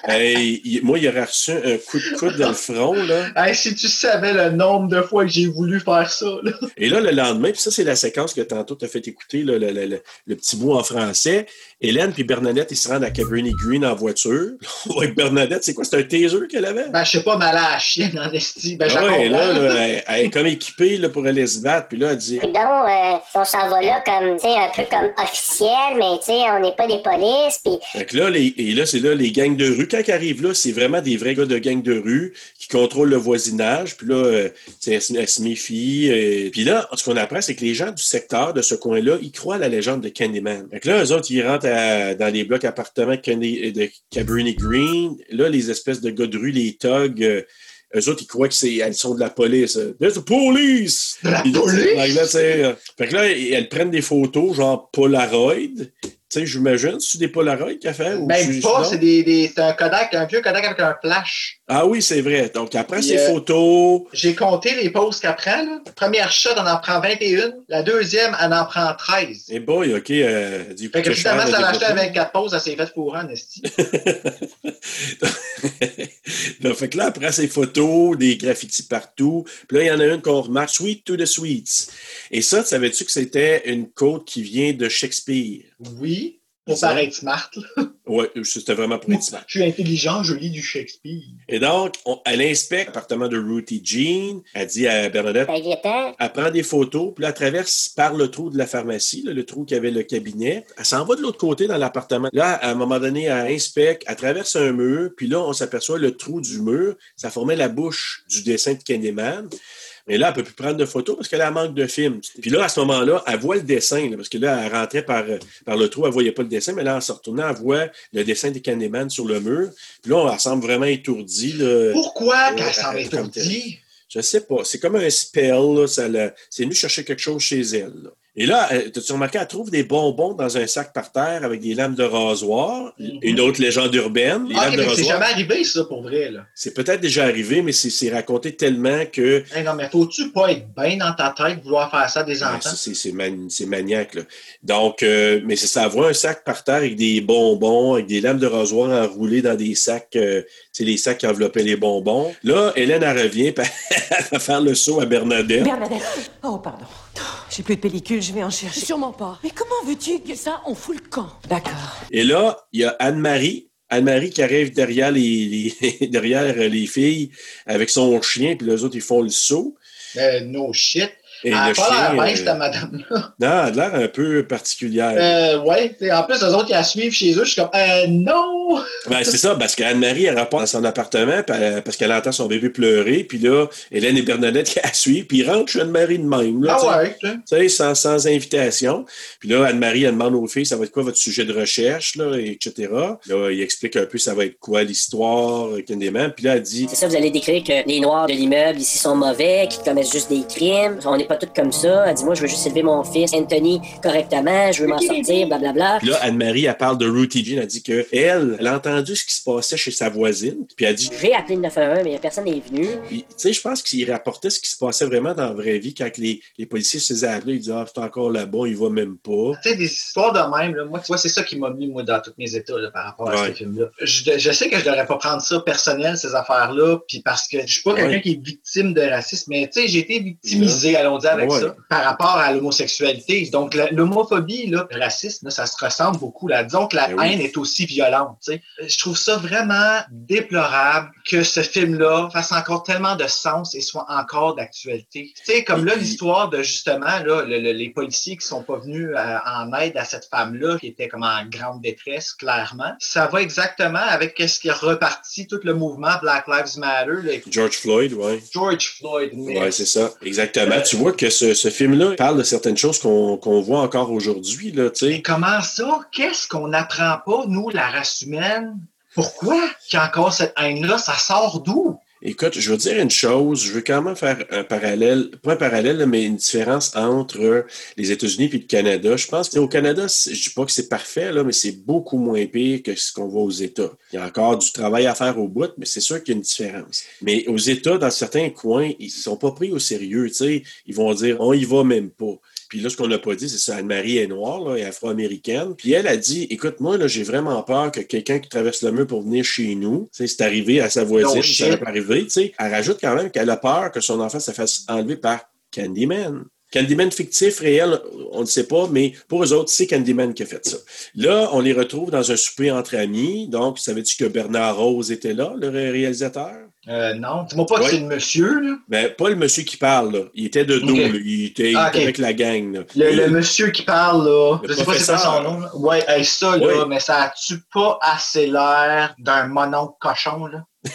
hey, moi, il aurait reçu un coup de coude dans le front, là. Hey, si tu savais le nombre de fois que j'ai voulu faire ça, là. Et là, le lendemain, puis ça, c'est la séquence que tantôt tu as fait écouter, là, le, le- le- le petit bout en français. Hélène puis Bernadette, ils se rendent à Cabrini Green en voiture. On voit que Bernadette, c'est quoi? C'est un taser qu'elle avait? Ben, je sais pas, mal à la chienne en esti. Ben, Ah la ouais, comprends. là, là, elle, elle est comme équipée là, pour aller se battre. Puis là, elle dit Donc, euh, on s'en va là comme, tu sais, un peu comme officiel, mais tu sais, on n'est pas des polices, puis Fait que là, les, et là, c'est là les gangs de rue. Quand ils arrivent là, c'est vraiment des vrais gars de gangs de rue qui contrôlent le voisinage. Puis là, euh, tu sais, elle, se- elle se méfie. euh, puis là, ce qu'on apprend, c'est que les gens du secteur, de ce coin-là, ils croient à la légende de Candyman. Fait que là, eux autres, ils rentrent à- dans les blocs appartements Candy- de Cabrini Green. Là, les espèces de gars de rue, les thugs, euh, eux autres, ils croient que c'est, elles sont de la police. There's the police! De la police? Là, euh, fait que là, elles prennent des photos, genre Polaroid. Tu sais, j'imagine, c'est des Polaroid qu'elle fait? ou Même je- pas, c'est des, un Kodak, un vieux Kodak avec un flash. Ah oui, c'est vrai. Donc, après Puis, ces euh, photos. J'ai compté les poses qu'elle prend. Là. Première shot, elle en prend 21. La deuxième, elle en prend 13. Eh boy, OK. Euh, dis Fait que que finalement, cher, ça l'a acheté développement. avec 4 poses, elle s'est fait fourrer en esti. Fait que là, après ces photos, des graffitis partout. Puis là, il y en a une qu'on remarque, Sweet to the Sweets. Et ça, savais-tu que c'était une côte qui vient de Shakespeare? Oui, pour Ça. paraître smart. là. Oui, c'était vraiment pour être smart. Je suis intelligent, je lis du Shakespeare. Et donc, on- elle inspecte l'appartement de Ruthie Jean. Elle dit à Bernadette, ben. Elle prend des photos, puis là, elle traverse par le trou de la pharmacie, là, le trou qui avait le cabinet. Elle s'en va de l'autre côté dans l'appartement. Là, à un moment donné, elle inspecte, elle traverse un mur, puis là, on s'aperçoit le trou du mur. Ça formait la bouche du dessin de Candyman. Mais là, elle ne peut plus prendre de photos parce qu'elle a manque de film. Puis là, à ce moment-là, elle voit le dessin, là, parce que là, elle rentrait par, par le trou, elle ne voyait pas le dessin, mais là, en se retournant, elle voit le dessin de Candyman sur le mur. Puis là, elle semble vraiment étourdie. là. Pourquoi Euh, qu'elle euh, comme étourdie? Je sais pas. C'est comme un spell. C'est venu chercher quelque chose chez elle. là. Et là, euh, t'as-tu remarqué, elle trouve des bonbons dans un sac par terre avec des lames de rasoir. Une autre légende urbaine. Les Ah, lames de mais c'est jamais arrivé, ça, pour vrai. Là. C'est peut-être déjà arrivé, mais c'est, raconté tellement que Hey, non, mais faut-tu pas être bien dans ta tête vouloir faire ça à des Ouais, enfants? c'est, c'est, c'est mani- c'est maniaque. Là. Donc, euh, mais c'est ça, voir un sac par terre avec des bonbons, avec des lames de rasoir enroulées dans des sacs, euh, c'est les sacs qui enveloppaient les bonbons. Là, Hélène, elle revient, elle va faire le saut à Bernadette. Bernadette. Oh, pardon. J'ai plus de pellicule, je vais en chercher. Sûrement pas. Mais comment veux-tu que... Ça, on fout le camp? D'accord. Et là, il y a Anne-Marie. Anne-Marie qui arrive derrière les, les- derrière les filles avec son chien, puis les autres, ils font le saut. Euh, no shit. Et elle a le pas l'air chien, bien, euh, cette madame-là. Non, elle a l'air un peu particulière. Euh, ouais, t'sais, en plus, eux autres, qui la suivent chez eux, je suis comme, euh, non! Ben, c'est ça, parce qu'Anne-Marie, elle rapporte dans son appartement elle- parce qu'elle entend son bébé pleurer. Puis là, Hélène et Bernadette qui la suivent, puis ils rentrent chez Anne-Marie de même. Là, Ah tu sais. ouais. Tu sais, sans, sans invitation. Puis là, Anne-Marie, elle demande aux filles, ça va être quoi votre sujet de recherche, là, etc. Là, il explique un peu ça va être quoi l'histoire, euh. Puis là, elle dit, C'est ça, vous allez décrire que les Noirs de l'immeuble ici sont mauvais, qu'ils commettent juste des crimes. On n'est pas tous comme ça. Elle dit, moi, je veux juste élever mon fils Anthony correctement, je veux m'en sortir, blablabla. Puis là, Anne-Marie, elle parle de Ruthie Jean. Elle dit que elle, a entendu ce qui se passait chez sa voisine. Puis elle dit, J'ai appelé le 911, mais personne n'est venu. Puis, tu sais, je pense qu'il rapportait ce qui se passait vraiment dans la vraie vie quand les, les policiers se faisaient appeler. Ils disaient, ah, c'est encore là-bas, il va même pas. Tu sais, des histoires de même, là, moi, tu vois, c'est ça qui m'a mis, moi, dans tous mes états, là, par rapport à Ouais. ce film-là. Je, je sais que je devrais pas prendre ça personnel, ces affaires-là, puis parce que je suis pas quelqu'un qui est victime de racisme, mais tu sais, j'ai été victimisé, allons avec Ouais. ça, par rapport à l'homosexualité. Donc, l'homophobie, le racisme, là, ça se ressemble beaucoup, là. Disons que la Ben oui. haine est aussi violente, tu sais. Je trouve ça vraiment déplorable que ce film-là fasse encore tellement de sens et soit encore d'actualité. Tu sais, comme là, l'histoire de, justement, là, le- le- les policiers qui sont pas venus euh, en aide à cette femme-là, qui était comme en grande détresse, clairement. Ça va exactement avec ce qui a reparti tout le mouvement Black Lives Matter, là, George Floyd, ouais. George Floyd. mais- Ouais, c'est ça. Exactement. Tu vois que ce, film-là parle de certaines choses qu'on voit encore aujourd'hui, comment ça? Qu'est-ce qu'on n'apprend pas, nous, la race humaine? Pourquoi qu'il y a encore cette haine-là? Ça sort d'où? Écoute, je veux dire une chose, je veux quand même faire un parallèle, pas un parallèle, mais une différence entre les États-Unis et le Canada. Je pense qu'au Canada, je dis pas que c'est parfait, là, mais c'est beaucoup moins pire que ce qu'on voit aux États. Il y a encore du travail à faire au bout, mais c'est sûr qu'il y a une différence. Mais aux États, dans certains coins, ils sont pas pris au sérieux. Ils vont dire, on y va même pas. Puis là, ce qu'on n'a pas dit, c'est ça. Anne-Marie est noire, là, est afro-américaine. Puis elle a dit Écoute, moi, là, j'ai vraiment peur que quelqu'un qui traverse le mur pour venir chez nous, c'est arrivé à sa voisine, ça shit. n'est pas arrivé. tu sais. Elle rajoute quand même qu'elle a peur que son enfant se fasse enlever par Candyman. Candyman fictif, réel, on ne sait pas, mais pour eux autres, c'est Candyman qui a fait ça. Là, on les retrouve dans un souper entre amis. Donc, savais-tu que Bernard Rose était là, le ré- réalisateur? Euh, non, dis-moi pas que c'est le monsieur, là. Ben, pas le monsieur qui parle, là. Il était de dos. Il était, Ah, avec la gang, là. Le, Et- le monsieur qui parle, là, Le je sais pas c'est quoi son nom. Ouais, hey, ça, là, Oui. mais ça a-tu pas assez l'air d'un mononcle cochon, là?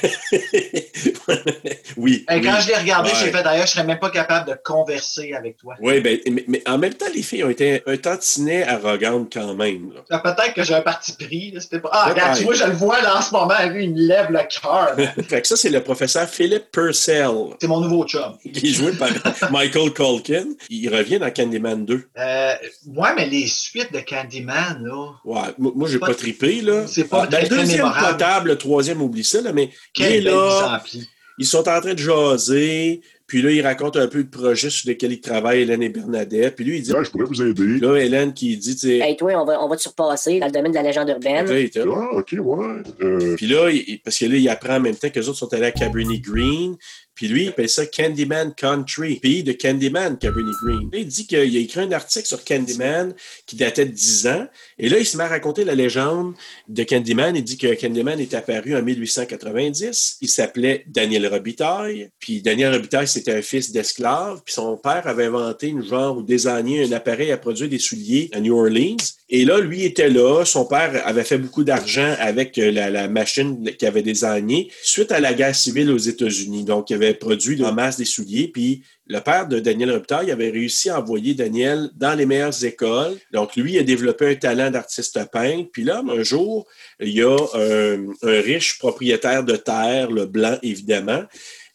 oui. Hey, quand oui. je l'ai regardé, Ouais. j'ai fait d'ailleurs, je serais même pas capable de converser avec toi. Oui, ben, mais, mais en même temps, les filles ont été un tantinet arrogantes quand même. Ah, Peut-être que j'ai un parti pris, là, c'était pas. Ah, regarde, tu vois, je le vois là en ce moment, lui, il me lève le cœur. fait que ça, c'est le professeur Philip Purcell, C'est mon nouveau chum. qui est joué par Michael Culkin. Il revient dans Candyman 2. Euh, ouais, mais les suites de Candyman, là. Ouais, moi, j'ai Pas- pas trippé, là. c'est pas Ah, ben, le deuxième potable, le troisième, oublie ça, là, mais il est là, en pli. ils sont en train de jaser, puis là, il raconte un peu le projet sur lequel ils travaillent, Hélène et Bernadette, puis lui, il dit, Là, je pourrais vous aider. là, Hélène qui dit, tu sais, Hey, toi, on va, on va te surpasser dans le domaine de la légende urbaine. Là, il était là. Ah, ok, ouais. Euh, Puis là, il- parce que là, il apprend en même temps que les autres sont allés à Cabrini Green. Puis lui, il appelle ça Candyman Country, pays de Candyman, Cabrini Green. Il dit qu'il a écrit un article sur Candyman qui datait de 10 ans. Et là, il se met à raconter la légende de Candyman. Il dit que Candyman est apparu en 1890. Il s'appelait Daniel Robitaille. Puis Daniel Robitaille, c'était un fils d'esclave. Puis son père avait inventé une genre ou désigné un appareil à produire des souliers à New Orleans. Et là, lui était là. Son père avait fait beaucoup d'argent avec euh, la, machine qu'il avait désignée suite à la guerre civile aux États-Unis. Donc, il avait produit en masse des souliers. Puis, le père de Daniel Robitaille avait réussi à envoyer Daniel dans les meilleures écoles. Donc, lui, a développé un talent d'artiste peintre. Puis là, un jour, il y a un, un riche propriétaire de terre, le blanc évidemment,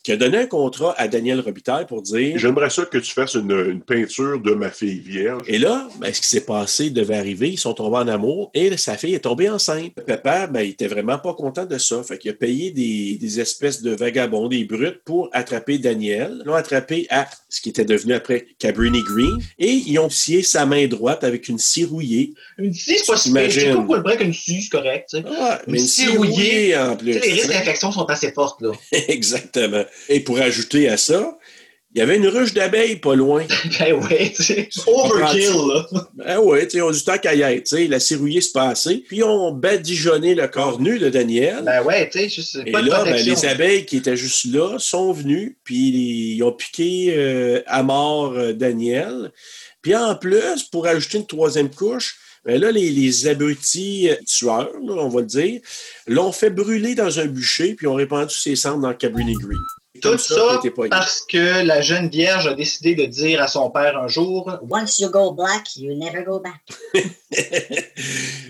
qui a donné un contrat à Daniel Robitaille pour dire J'aimerais ça que tu fasses une, une peinture de ma fille vierge. et là, ben, ce qui s'est passé devait arriver. Ils sont tombés en amour et sa fille est tombée enceinte. Papa, ben, il était vraiment pas content de ça. Fait qu'il a payé des, des espèces de vagabonds, des brutes pour attraper Daniel. L'ont attrapé à ce qui était devenu après Cabrini Green et ils ont scié sa main droite avec une scie rouillée. Une scie, c'est pas si. Je sais pas pourquoi le break une scie, c'est correct, tu sais. Ah, Une mais une scie scie rouillée. rouillée en Tu plus. sais, les risques d'infection sont assez fortes, là. Exactement. Et pour ajouter à ça, il y avait une ruche d'abeilles pas loin. ben ouais, tu sais. Overkill, là. Ben ouais, tu sais, on a du temps qu'à y être, tu sais, la cirouillée se passée. Puis on badigeonné le corps nu de Daniel. Ben ouais, tu sais, juste Et pas de là, ben, les abeilles qui étaient juste là sont venues, puis ils ont piqué euh, à mort euh, Daniel. Puis en plus, pour ajouter une troisième couche, ben là, les, les abrutis euh, tueurs, là, on va le dire, l'ont fait brûler dans un bûcher, puis ont répandu ses cendres dans Cabrini Green. Tout ça parce que la jeune vierge a décidé de dire à son père un jour Once you go black, you never go back.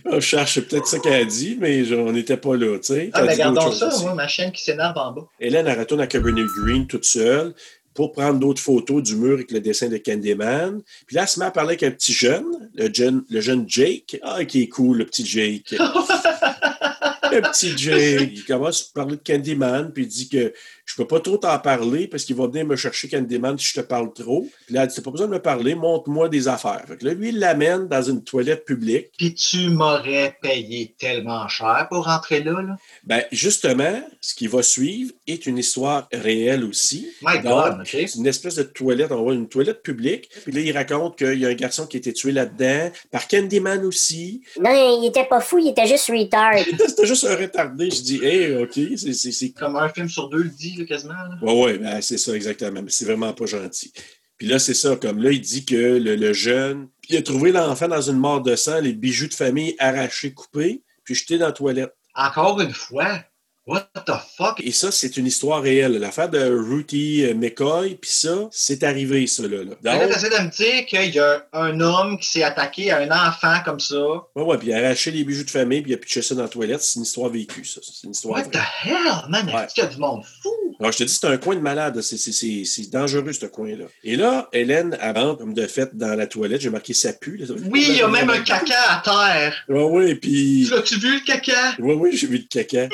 Ah, je cherche peut-être ça qu'elle a dit, mais on n'était pas là, tu sais. Ah, ben dit d'autres gardons choses ça, moi, ma chaîne qui s'énerve en bas. Hélène, elle retourne à Cabernet Green toute seule pour prendre d'autres photos du mur avec le dessin de Candyman. Puis là, elle se met à parler avec un petit jeune, le jeune, le jeune Jake. Ah, qui est cool, le petit Jake. le petit Jake. Il commence à parler de Candyman, puis il dit que je peux pas trop t'en parler parce qu'il va venir me chercher Candyman si je te parle trop. Puis là, dit, t'as pas besoin de me parler, montre-moi des affaires. Fait que là, lui, il l'amène dans une toilette publique. Puis tu m'aurais payé tellement cher pour rentrer là, là. Ben, justement, ce qui va suivre est une histoire réelle aussi. My Donc, God, OK. C'est une espèce de toilette, on voit une toilette publique. Puis là, il raconte qu'il y a un garçon qui a été tué là-dedans, par Candyman aussi. Non, il était pas fou, il était juste retard. C'était juste un retardé. Je dis, hey, OK, c'est Comme un film sur deux le dit, là, quasiment. là. Ouais, ouais, ben, c'est ça exactement. Mais c'est vraiment pas gentil. Puis là, c'est ça. Comme là, il dit que le, le jeune, il a trouvé l'enfant dans une mort de sang, les bijoux de famille arrachés, coupés, puis jetés dans la toilette. Encore une fois, What the fuck? Et ça, c'est une histoire réelle. L'affaire de Ruthie euh, McCoy, puis ça, c'est arrivé, ça, là. là. Là, Donc, t'essaies de me dire qu'il y a un homme qui s'est attaqué à un enfant comme ça. ouais, ouais, puis il a arraché les bijoux de famille, puis il a pitché ça dans la toilette. C'est une histoire vécue, ça. C'est une histoire What the hell, man? Ouais. Est-ce qu'il y a du monde fou? Alors, je te dis, c'est un coin de malade. C'est- dangereux, ce coin-là. Et là, Hélène, avant, comme de fait, dans la toilette, j'ai marqué ça pue. là. Oui, il y a même un caca à terre. Ouais, ouais, puis... As-tu vu le caca? Oui, oui, j'ai vu le caca.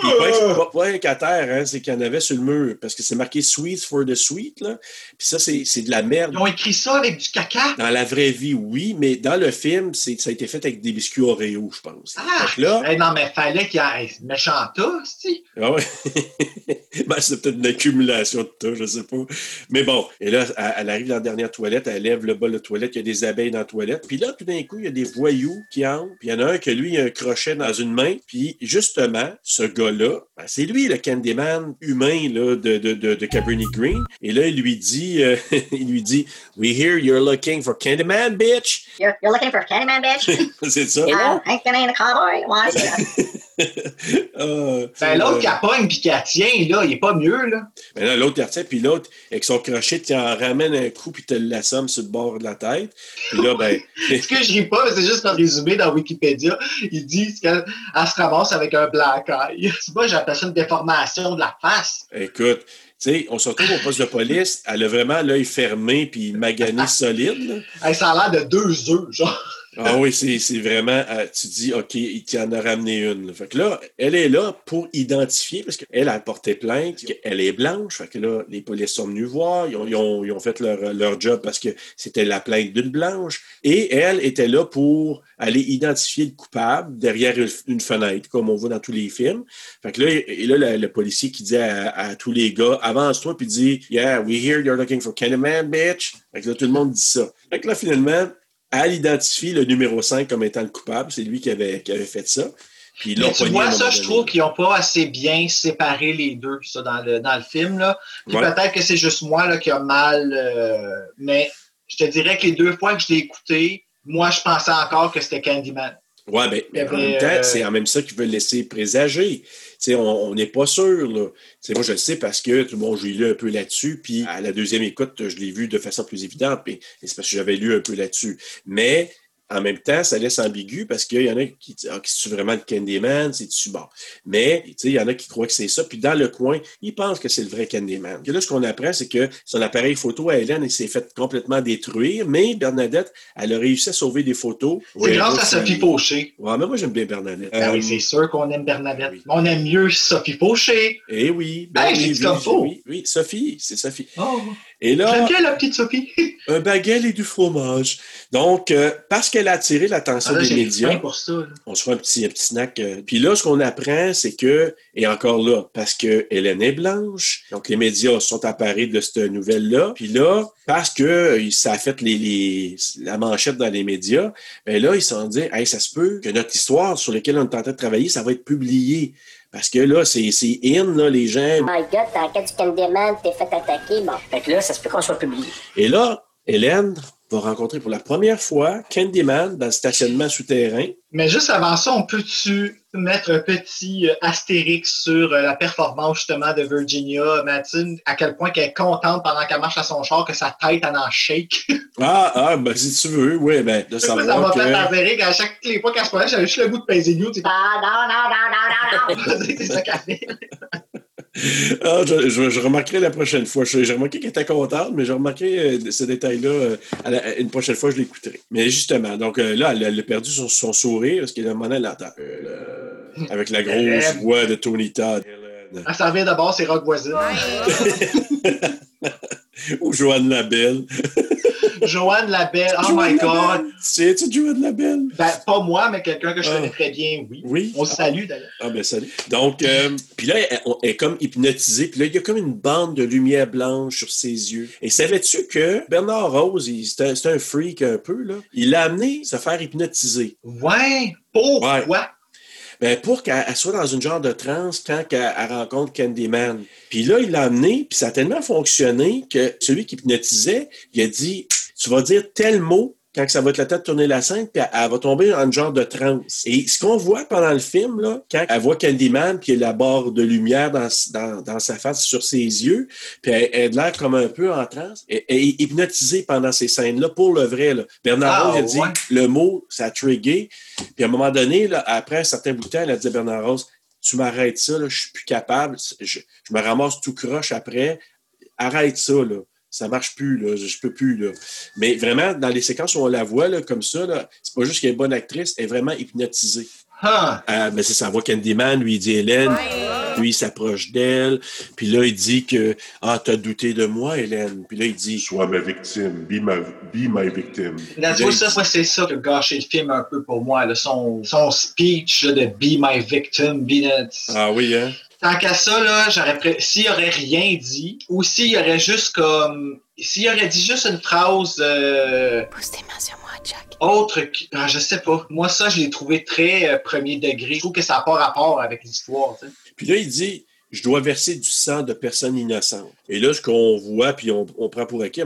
Pas, pas, qu'à terre, hein, c'est qu'il y en avait sur le mur. Parce que c'est marqué Sweet for the Sweet, là. Puis ça, c'est de la merde. Ils ont écrit ça avec du caca? Dans la vraie vie, oui, mais dans le film, ça a été fait avec des biscuits Oreo, je pense. Ah! Là, Eh non, mais fallait qu'il y ait méchant tas, si. ah ouais. ben, c'est peut-être une accumulation de tout, je sais pas. Mais bon, et là, elle, elle arrive dans la dernière toilette, elle lève le bas de toilette, il y a des abeilles dans la toilette. Puis là, tout d'un coup, il y a des voyous qui entrent. Puis il y en a un que lui, il a un crochet dans une main. Puis justement, ce gars-là, ben, c'est lui, le Candyman humain là, de, de, de, de Cabrini Green. Et là, il lui dit, euh, il lui dit, We hear you're looking for Candyman, bitch. You're, you're looking for Candyman, bitch? c'est ça. Hank the Man, the cowboy. That? Ah, Ben, l'autre euh, qui a pogne pis qui la tient, là, il est pas mieux, là. Ben là, l'autre, il retient, puis l'autre, avec son crochet, tu en ramènes un coup, puis te l'assomme sur le bord de la tête. Puis là, ben, Ce que je ris pas, mais c'est juste un résumé dans Wikipédia. Ils disent qu'elle elle se ramasse avec un black eye. C'est pas, j'appelle ça une déformation de la face. écoute, tu sais, on se retrouve au poste de police, elle a vraiment l'œil fermé, puis magané solide. là. Hey, ça a l'air de deux œufs, genre. Ah oui, c'est vraiment, euh, tu dis, OK, il t'en a ramené une. Fait que là, elle est là pour identifier, parce qu'elle a porté plainte, elle est blanche. Fait que là, les polices sont venus voir, ils ont, ils ont- ils ont fait leur, leur job parce que c'était la plainte d'une blanche. Et elle était là pour aller identifier le coupable derrière une, fenêtre, comme on voit dans tous les films. Fait que là, et là, le, policier qui dit à, à tous les gars, avance-toi, puis dit, Yeah, we hear you're looking for Candyman, bitch. Fait que là, tout le monde dit ça. Fait que là, finalement, elle identifie le numéro 5 comme étant le coupable. C'est lui qui avait, qui avait fait ça. Puis ils l'ont Mais tu pogné à un vois, ça, je trouve qu'ils n'ont pas assez bien séparé les deux, ça, dans le, dans le film, là. Puis Ouais. peut-être que c'est juste moi, là, qui a mal, euh, mais je te dirais que les deux fois que je l'ai écouté, moi, je pensais encore que c'était Candyman. Ouais, ben, mais en même temps, euh, c'est en même ça qu'ils veulent laisser présager. On n'est pas sûr. Là. Moi, je le sais parce que tout le monde, j'ai lu un peu là-dessus. Puis à la deuxième écoute, je l'ai vu de façon plus évidente. Et c'est parce que j'avais lu un peu là-dessus. Mais en même temps, ça laisse ambigu parce qu'il y en a qui disent Ah, vraiment le Candyman? C'est-tu bon? Mais tu sais, il y en a qui croient que c'est ça. Puis dans le coin, ils pensent que c'est le vrai Candyman. Et là, ce qu'on apprend, c'est que son appareil photo à Hélène, il s'est fait complètement détruire. Mais Bernadette, elle a réussi à sauver des photos. C'est Ouais, grâce à Sophie c'est- Fauché. Ouais, mais moi, j'aime bien Bernadette. Ben oui, Euh, c'est sûr qu'on aime Bernadette. oui. Mais On aime mieux Sophie Fauché. Eh oui. Hey, oui, oui, comme oui, faux. Oui, oui, Sophie, c'est Sophie. Oh, Et j'aime là, bien la petite Sophie. un baguette et du fromage. Donc, euh, parce qu'elle a attiré l'attention Ah, des médias, pour ça. on se fait un petit, un petit snack. euh. Puis là, ce qu'on apprend, c'est que, et encore là, parce que Hélène est blanche, donc les médias sont apparus de cette nouvelle-là. Puis là, parce que euh, ça a fait les, les- la manchette dans les médias, ben là, ils se sont dit, hey, ça se peut que notre histoire sur laquelle on est en train de travailler, ça va être publié. Parce que là, c'est c'est in, là, les gens. My God, t'as un cas du Candyman, t'es fait attaquer, bon. fait que là, ça se peut qu'on soit publié. Et là, Hélène va rencontrer pour la première fois Candyman dans le stationnement souterrain. Mais juste avant ça, on peut-tu mettre un petit euh, astérix sur euh, la performance justement de Virginia Madsen, à quel point qu'elle est contente pendant qu'elle marche à son char que sa tête en en shake? Ah, ah, ben, si tu veux, oui, ben, de ça m'a savoir fait que... astérix à chaque les fois qu'elle se prenait, j'avais juste le goût de peser nous. Ah, non, non, non, non, non, non. c'est ça qu'elle fait. Ah, je, je- je remarquerai la prochaine fois. Je- J'ai remarqué qu'elle était contente, mais j'ai remarqué euh, ce détail-là. euh, une prochaine fois, je l'écouterai. Mais justement, donc euh, là, elle, elle a perdu son, son sourire parce qu'elle a demandé à l'entendre. Euh, avec la grosse voix de Tony Todd. Elle servait d'abord ses rocs voisines. Ou Joanne Labelle. Joanne Labelle, oh Joanne my god. Sais-tu Joanne Labelle? Ben, pas moi, mais quelqu'un que je Ah. connais très bien, oui. Oui. On se salue d'ailleurs. Ah ben salut. Donc, euh, puis là, elle, est comme hypnotisée. Puis là, il y a comme une bande de lumière blanche sur ses yeux. Et savais-tu que Bernard Rose, c'est un, c'est un freak un peu, là. Il l'a amené se faire hypnotiser. Ouais, pourquoi? Ben, pour qu'elle elle soit dans une genre de transe quand qu'elle- elle rencontre Candyman. Puis là, il l'a amené, puis ça a tellement fonctionné que celui qui hypnotisait, il a dit Tu vas dire tel mot, quand ça va être le temps de tourner la scène, puis elle, elle va tomber en genre de transe. Et ce qu'on voit pendant le film, là, quand elle voit Candyman, puis il y a la barre de lumière dans, dans, dans sa face, sur ses yeux, puis elle, elle a l'air comme un peu en transe, et, et hypnotisée pendant ces scènes-là, pour le vrai. Là. Bernard Ah, Rose a dit le mot, ça a trigué. Puis à un moment donné, là, après un certain bout de temps, elle a dit à Bernard Rose, tu m'arrêtes ça, là, je suis plus capable, je, je me ramasse tout croche après, arrête ça, là. Ça marche plus, là. Je, je peux plus, là. Mais vraiment, dans les séquences où on la voit, là, comme ça, c'est pas juste qu'elle est bonne actrice, elle est vraiment hypnotisée. Ah, Euh, ben, c'est ça, on voit Candyman, lui, il dit Hélène, lui, il s'approche d'elle, puis là, il dit que, ah, t'as douté de moi, Hélène. Puis là, il dit, Sois ma victime. Be my, be my victim. Là, ça, c'est ça qui a gâché le film un peu pour moi. là. Son, son speech là, de Be my victim, be the- ah oui, hein? Tant qu'à ça, là, j'aurais pré- s'il aurait rien dit, ou s'il aurait juste comme. S'il aurait dit juste une phrase euh, Pousse tes mains sur moi, Jack. autre que. Ah, je sais pas. Moi, ça, je l'ai trouvé très euh, premier degré. Je trouve que ça n'a pas rapport avec l'histoire. Puis là, il dit Je dois verser du sang de personnes innocentes. Et là, ce qu'on voit, puis on, on prend pour acquis,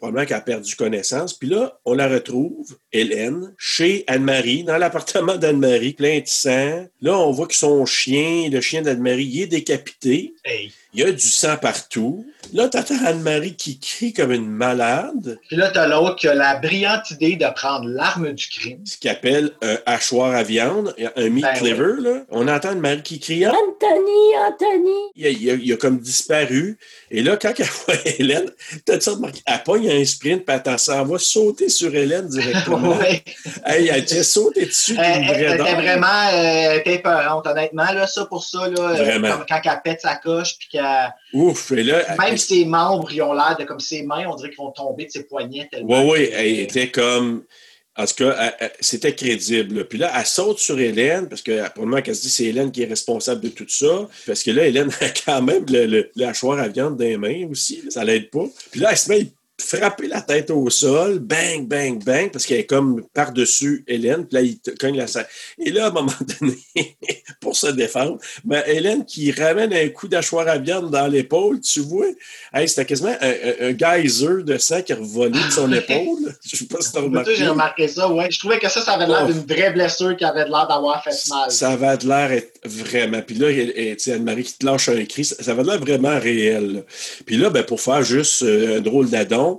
probablement qu'elle a perdu connaissance. Puis là, on la retrouve, Hélène, chez Anne-Marie, dans l'appartement d'Anne-Marie, plein de sang. Là, on voit que son chien, le chien d'Anne-Marie, est décapité. Hey. Il y a du sang partout. Là, t'entends Anne-Marie qui crie comme une malade, Puis là, t'as l'autre qui a la brillante idée de prendre l'arme du crime. ce qu'il appelle un hachoir à viande, un meat Ben cleaver. Là. On entend Anne-Marie qui crie Ah, Anthony, Anthony. il a, il a- il a comme disparu. Et là, quand elle voit Hélène, t'as-tu remarqué, elle pogne un sprint, puis elle s'en va sauter sur Hélène directement. Ouais. hey, elle a déjà sauté dessus Elle, elle- vraie elle était vraiment euh, épeurante, honnêtement, là, ça pour ça, là, Vraiment. comme quand elle pète sa coche, puis qu'elle- Ouf, et là, même elle- ses membres, ils ont l'air de comme ses mains, on dirait qu'ils vont tomber de ses poignets tellement. Ouais, que- elle était comme. En tout cas, c'était crédible. Puis là, elle saute sur Hélène, parce que probablement qu'elle se dit c'est Hélène qui est responsable de tout ça. Parce que là, Hélène a quand même le, le, le hachoir à viande dans les mains aussi. là. ça l'aide pas. Puis là, elle se met à frapper la tête au sol, bang, bang, bang, parce qu'elle est comme par-dessus Hélène. Puis là, il te cogne la serre. Et là, à un moment donné, pour se défendre, ben, Hélène qui ramène un coup d'hachoir à viande dans l'épaule, tu vois, hey, c'était quasiment un, un, un geyser de sang qui a revolé de son épaule. Je sais pas si t'as remarqué. j'ai remarqué ça, ouais. Je trouvais que ça, ça avait l'air d'une vraie blessure qui avait l'air d'avoir fait mal. Ça avait de l'air être vraiment. Puis là, Anne-Marie qui te lâche un cri, ça, avait de l'air vraiment réel. Puis là, ben, pour faire juste euh, un drôle d'adon,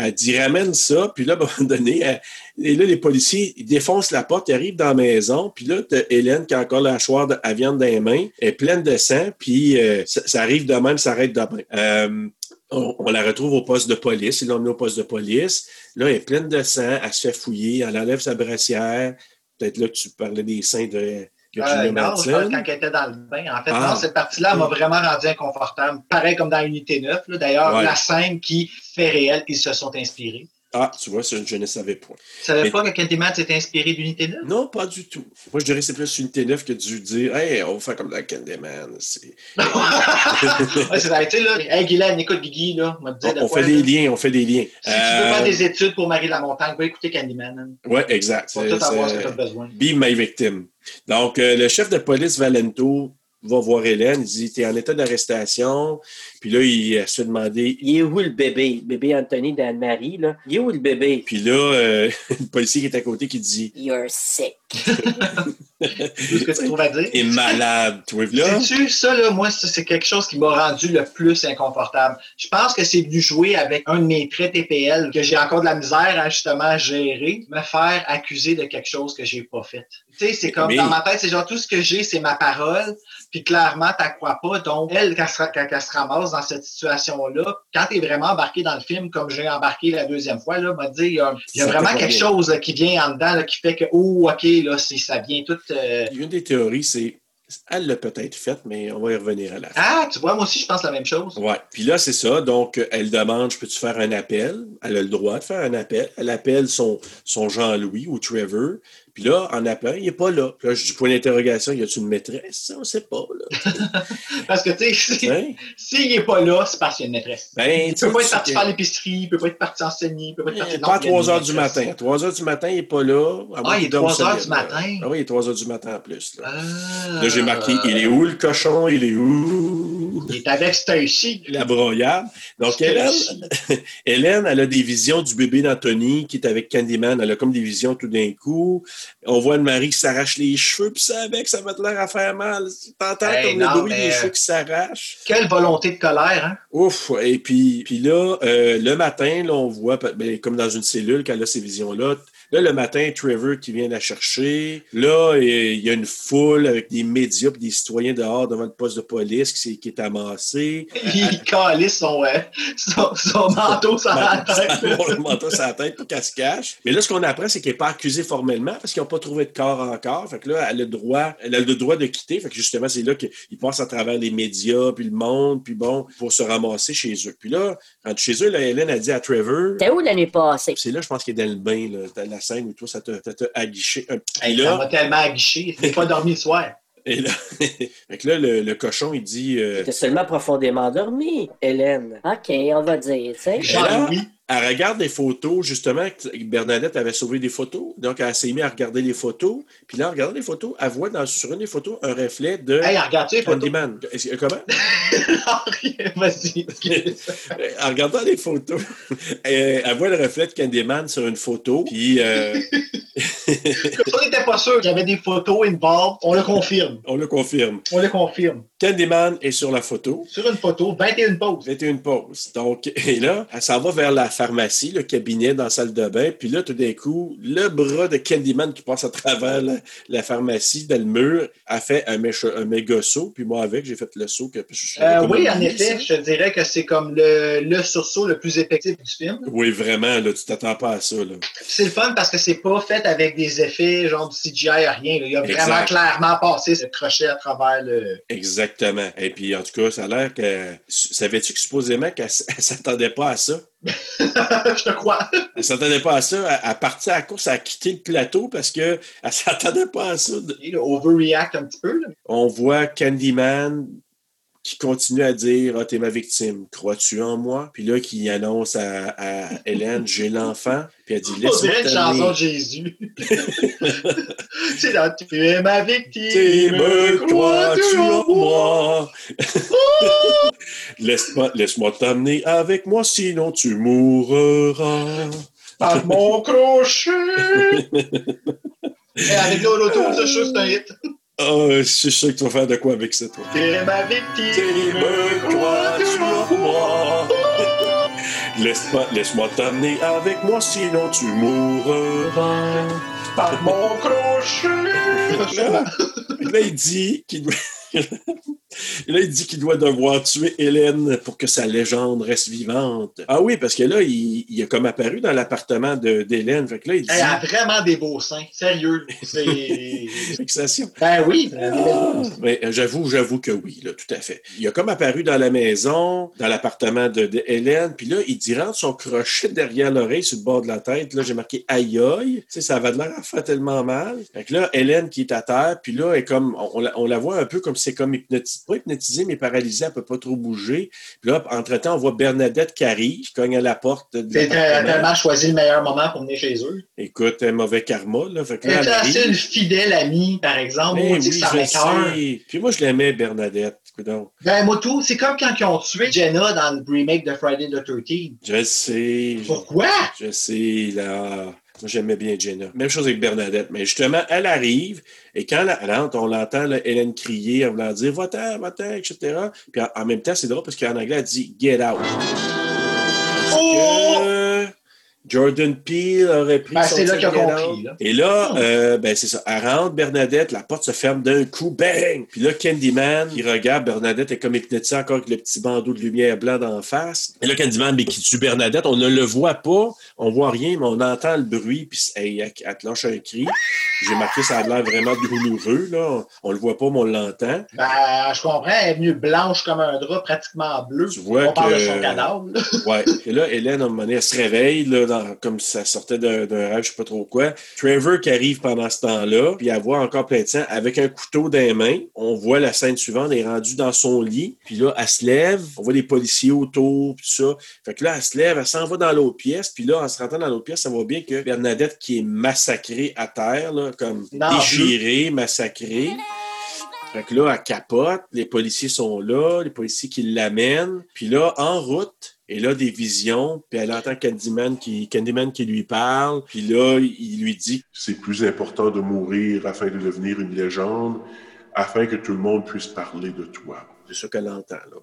elle dit ramène ça. Puis là, à un moment donné, et là, les policiers défoncent la porte, ils arrivent dans la maison. Puis là, t'as Hélène qui a encore la hachoir de- à viande dans les mains, elle est pleine de sang. Puis euh, ça, arrive de même, ça arrête de. Euh, on, la retrouve au poste de police. Ils l'ont emmenée au poste de police. Là, elle est pleine de sang. Elle se fait fouiller. Elle enlève sa brassière. Peut-être là tu parlais des seins de Virginia Euh, non, je Madsen. pense quand elle était dans le bain. En fait, Ah. non, cette partie-là m'a vraiment rendu inconfortable. Pareil comme dans Unité 9. là. D'ailleurs, Ouais. la scène qui fait réel, ils se sont inspirés. Ah, tu vois, je ne savais pas. Tu savais Mais- pas que Candyman s'est inspiré d'Unité 9? Non, pas du tout. Moi, je dirais que c'est plus une T9 que de dire Hey, on va faire comme dans Candyman. C'est- ouais, c'est. Tu sais, là, hey, Guylaine, écoute, Guigui, là, on on quoi, fait des liens, on fait des liens. Si tu veux faire des études pour Marie de la Montagne, va écouter Candyman. hein. Oui, exact. Pour tout avoir ce que tu as besoin. Be my victim. Donc, euh, le chef de police, Valento, va voir Hélène. Il dit T'es en état d'arrestation. Puis là, il se fait demander Il est où le bébé? Bébé Anthony d'Anne-Marie, là. Il est où le bébé? Puis là, euh, le policier qui est à côté qui dit You're sick. Tout ce que tu trouves à dire? Est malade, toi. Puis Là, Sais-tu, ça, là, moi, c'est quelque chose qui m'a rendu le plus inconfortable. Je pense que c'est venu jouer avec un de mes traits TPL que j'ai encore de la misère à justement gérer, me faire accuser de quelque chose que j'ai pas fait. Tu sais, c'est comme Mais- dans ma tête, c'est genre tout ce que j'ai, c'est ma parole, puis clairement, t'as crois pas. Donc, elle, quand, elle elle se ramasse dans cette situation-là, quand t'es vraiment embarqué dans le film, comme j'ai embarqué la deuxième fois, là, m'a dit, il y a, il y a vraiment quelque chose là, qui vient en dedans, là, qui fait que, oh, OK, là, ça vient tout. euh, une des théories, c'est elle l'a peut-être faite, mais on va y revenir à la fin. Ah, tu vois, moi aussi, je pense la même chose. Ouais. Puis là, c'est ça. Donc, elle demande, je peux-tu faire un appel? Elle a le droit de faire un appel. Elle appelle son, son Jean-Louis ou Trevor. Puis là, en appelant, il n'est pas là. Puis là, je dis point d'interrogation, y a-tu une maîtresse? Ça, on ne sait pas. Là. Parce que, tu sais, Hein? s'il n'est pas là, c'est parce qu'il y a une maîtresse. Ben, Il tu peut pas être parti faire l'épicerie, il peut pas être parti enseigner, il peut pas être parti... Pas à Non, il y a 3 une heures du matin. À 3 heures du matin, il n'est pas là. Moins il est qu'il dorme 3 heures solide, du matin. Ah oui, il est 3 heures du matin en plus. Là, Ah. Là, j'ai marqué il est où le cochon? Il est où Il est avec Stacy. La broyade. Donc, Hélène, Hélène, elle a des visions du bébé d'Anthony qui est avec Candyman. Elle a comme des visions tout d'un coup. On voit Anne-Marie qui s'arrache les cheveux, puis ça avec, ça va te l'air à faire mal. T'entends Hey, comme non, le bruit des cheveux qui s'arrachent. Quelle volonté de colère, hein? Ouf! Et puis, puis là, euh, le matin, là, on voit, ben, comme dans une cellule, qu'elle a ces visions-là. Là, le matin, Trevor qui vient la chercher. Là, il y a une foule avec des médias et des citoyens dehors devant le poste de police qui, s'est- qui est amassé. Il calisse son, euh, son, son manteau sur la tête. le manteau sur la tête pour qu'elle se cache. Mais là, ce qu'on apprend, c'est qu'elle n'est pas accusée formellement parce qu'ils n'ont pas trouvé de corps encore. Fait que là, elle a le droit, elle a le droit de quitter. Fait que justement, c'est là qu'il passe à travers les médias, puis le monde, puis bon, pour se ramasser chez eux. Puis là, quand chez eux, là, Hélène a dit à Trevor. T'es où l'année passée? C'est là, je pense qu'il est dans le bain, là, la scène où toi, ça t'a aguiché un petit Hey, peu. ça là. m'a tellement aguiché. Il n'a pas dormi le soir. Et là, fait que là, le, le cochon, il dit. euh, T'es seulement profondément endormi, Hélène. OK, on va dire, tu sais. Là, elle regarde des photos, justement, que Bernadette avait sauvé des photos. Donc, elle s'est mise à regarder les photos. Puis là, en regardant les photos, elle voit dans, sur une des photos un reflet de Hey, les? Candyman. Comment? Vas-y. en regardant les photos, elle, elle voit le reflet de Candyman sur une photo. Puis, euh, on n'était pas sûr avait des photos involved. On le confirme. on le confirme. On le confirme. Candyman est sur la photo. Sur une photo, 21 poses. 21 pauses. Donc, et là, elle s'en va vers la pharmacie, le cabinet dans la salle de bain. Puis là, tout d'un coup, le bras de Candyman qui passe à travers la, la pharmacie, dans le mur, a fait un, mécha- un méga saut. Puis moi, avec, j'ai fait le saut. Que, je Euh, oui, en effet, je te dirais que c'est comme le, le sursaut le plus effectif du film. Oui, vraiment, là, tu t'attends pas à ça. C'est le fun parce que c'est pas fait avec des effets genre du CGI, rien. là. Il a vraiment clairement passé ce crochet à travers le. Exactement. Et puis, en tout cas, ça a l'air que. Savais-tu que supposément qu'elle elle s'attendait pas à ça? je te crois. Elle s'attendait pas à ça. Elle, partit à la course, elle a quitté le plateau parce qu'elle s'attendait pas à ça. Overreact un petit peu. là. on voit Candyman qui continue à dire Ah, t'es ma victime, crois-tu en moi? Puis là, qui annonce à, à Hélène J'ai l'enfant. Puis elle dit Laisse-moi dirait une t'amener. chanson de Jésus. c'est dans Tu es ma victime. T'aimes, crois-tu en moi? moi? Laisse-moi laisse-moi t'amener avec moi, sinon tu mourras. Par mon crochet. Et avec l'auto, c'est un hit. Ah, je suis sûr que tu vas faire de quoi avec ça, toi. T'es ma victime. T'aimes, crois-tu en moi? Laisse-moi laisse-moi t'amener avec moi, sinon tu mourras. Par mon crochet. Là, il dit qu'il là, il dit qu'il doit devoir tuer Hélène pour que sa légende reste vivante. Ah oui, parce que là, il, il a comme apparu dans l'appartement de- d'Hélène. Fait que là, il dit... Elle a vraiment des beaux seins. Sérieux. C'est. Fixation. Ben oui, elle a des belles beaux seins. Mais euh, j'avoue, j'avoue que oui, là, tout à fait. Il a comme apparu dans la maison, dans l'appartement de, de Hélène, puis là, il dit rentre son crochet derrière l'oreille sur le bord de la tête. Là, j'ai marqué aïe aïe. Tu sais, ça avait l'air à faire tellement mal. Fait que là, Hélène qui est à terre, puis là, est comme, on la voit un peu comme c'est comme hypnotisée, pas hypnotisée, mais paralysée, elle peut pas trop bouger. Puis là, entre-temps, on voit Bernadette qui arrive, qui cogne à la porte de C'est l'appartement. tellement choisi le meilleur moment pour venir chez eux. Écoute, un mauvais karma, là. Fait que là, Elle elle assez une fidèle amie, par exemple. Tu oui, ça je sais. Puis moi, je l'aimais, Bernadette. Coudonc. Ben, moi, tout, c'est comme quand ils ont tué Jenna dans le remake de Friday the 13 Je sais. Pourquoi? Je sais, là. Moi, j'aimais bien Jenna. Même chose avec Bernadette. Mais justement, elle arrive, et quand elle, elle entre, on l'entend, Hélène crier en voulant dire Va-t'en, va-t'en, etc. Puis en, même temps, c'est drôle parce qu'en anglais, elle dit Get out. Est-ce que Jordan Peele aurait pris Ben, son là a compris, là. Et là, euh, ben, c'est ça. Elle rentre, Bernadette, la porte se ferme d'un coup, bang! Puis là, Candyman, qui regarde, Bernadette est comme hypnotisée encore avec le petit bandeau de lumière blanc d'en face. Et là, Candyman, mais qui tue Bernadette, on ne le voit pas, on voit rien, mais on entend le bruit, puis hey, elle, elle te lâche un cri. J'ai marqué, ça a l'air vraiment douloureux, là. On, on le voit pas, mais on l'entend. Ben, je comprends, elle est venue blanche comme un drap, pratiquement bleu. Tu vois On parle de son cadavre. là. Ouais. Et là, Hélène, à un moment donné, elle se réveille là, dans dans, comme ça sortait d'un rêve, je sais pas trop quoi. Trevor qui arrive pendant ce temps-là, puis elle voit encore plein de sang avec un couteau dans les mains. On voit la scène suivante, elle est rendue dans son lit, puis là, elle se lève, on voit les policiers autour, puis tout ça. Fait que là, elle se lève, elle s'en va dans l'autre pièce, puis là, en se rentrant dans l'autre pièce, ça voit bien que Bernadette qui est massacrée à terre, là, comme Non, déchirée, massacrée. Fait que là, elle capote, les policiers sont là, les policiers qui l'amènent. Puis là, en route, elle a des visions, puis elle entend Candyman qui, Candyman qui lui parle. Puis là, il lui dit C'est plus important de mourir afin de devenir une légende, afin que tout le monde puisse parler de toi. C'est ça qu'elle entend, là.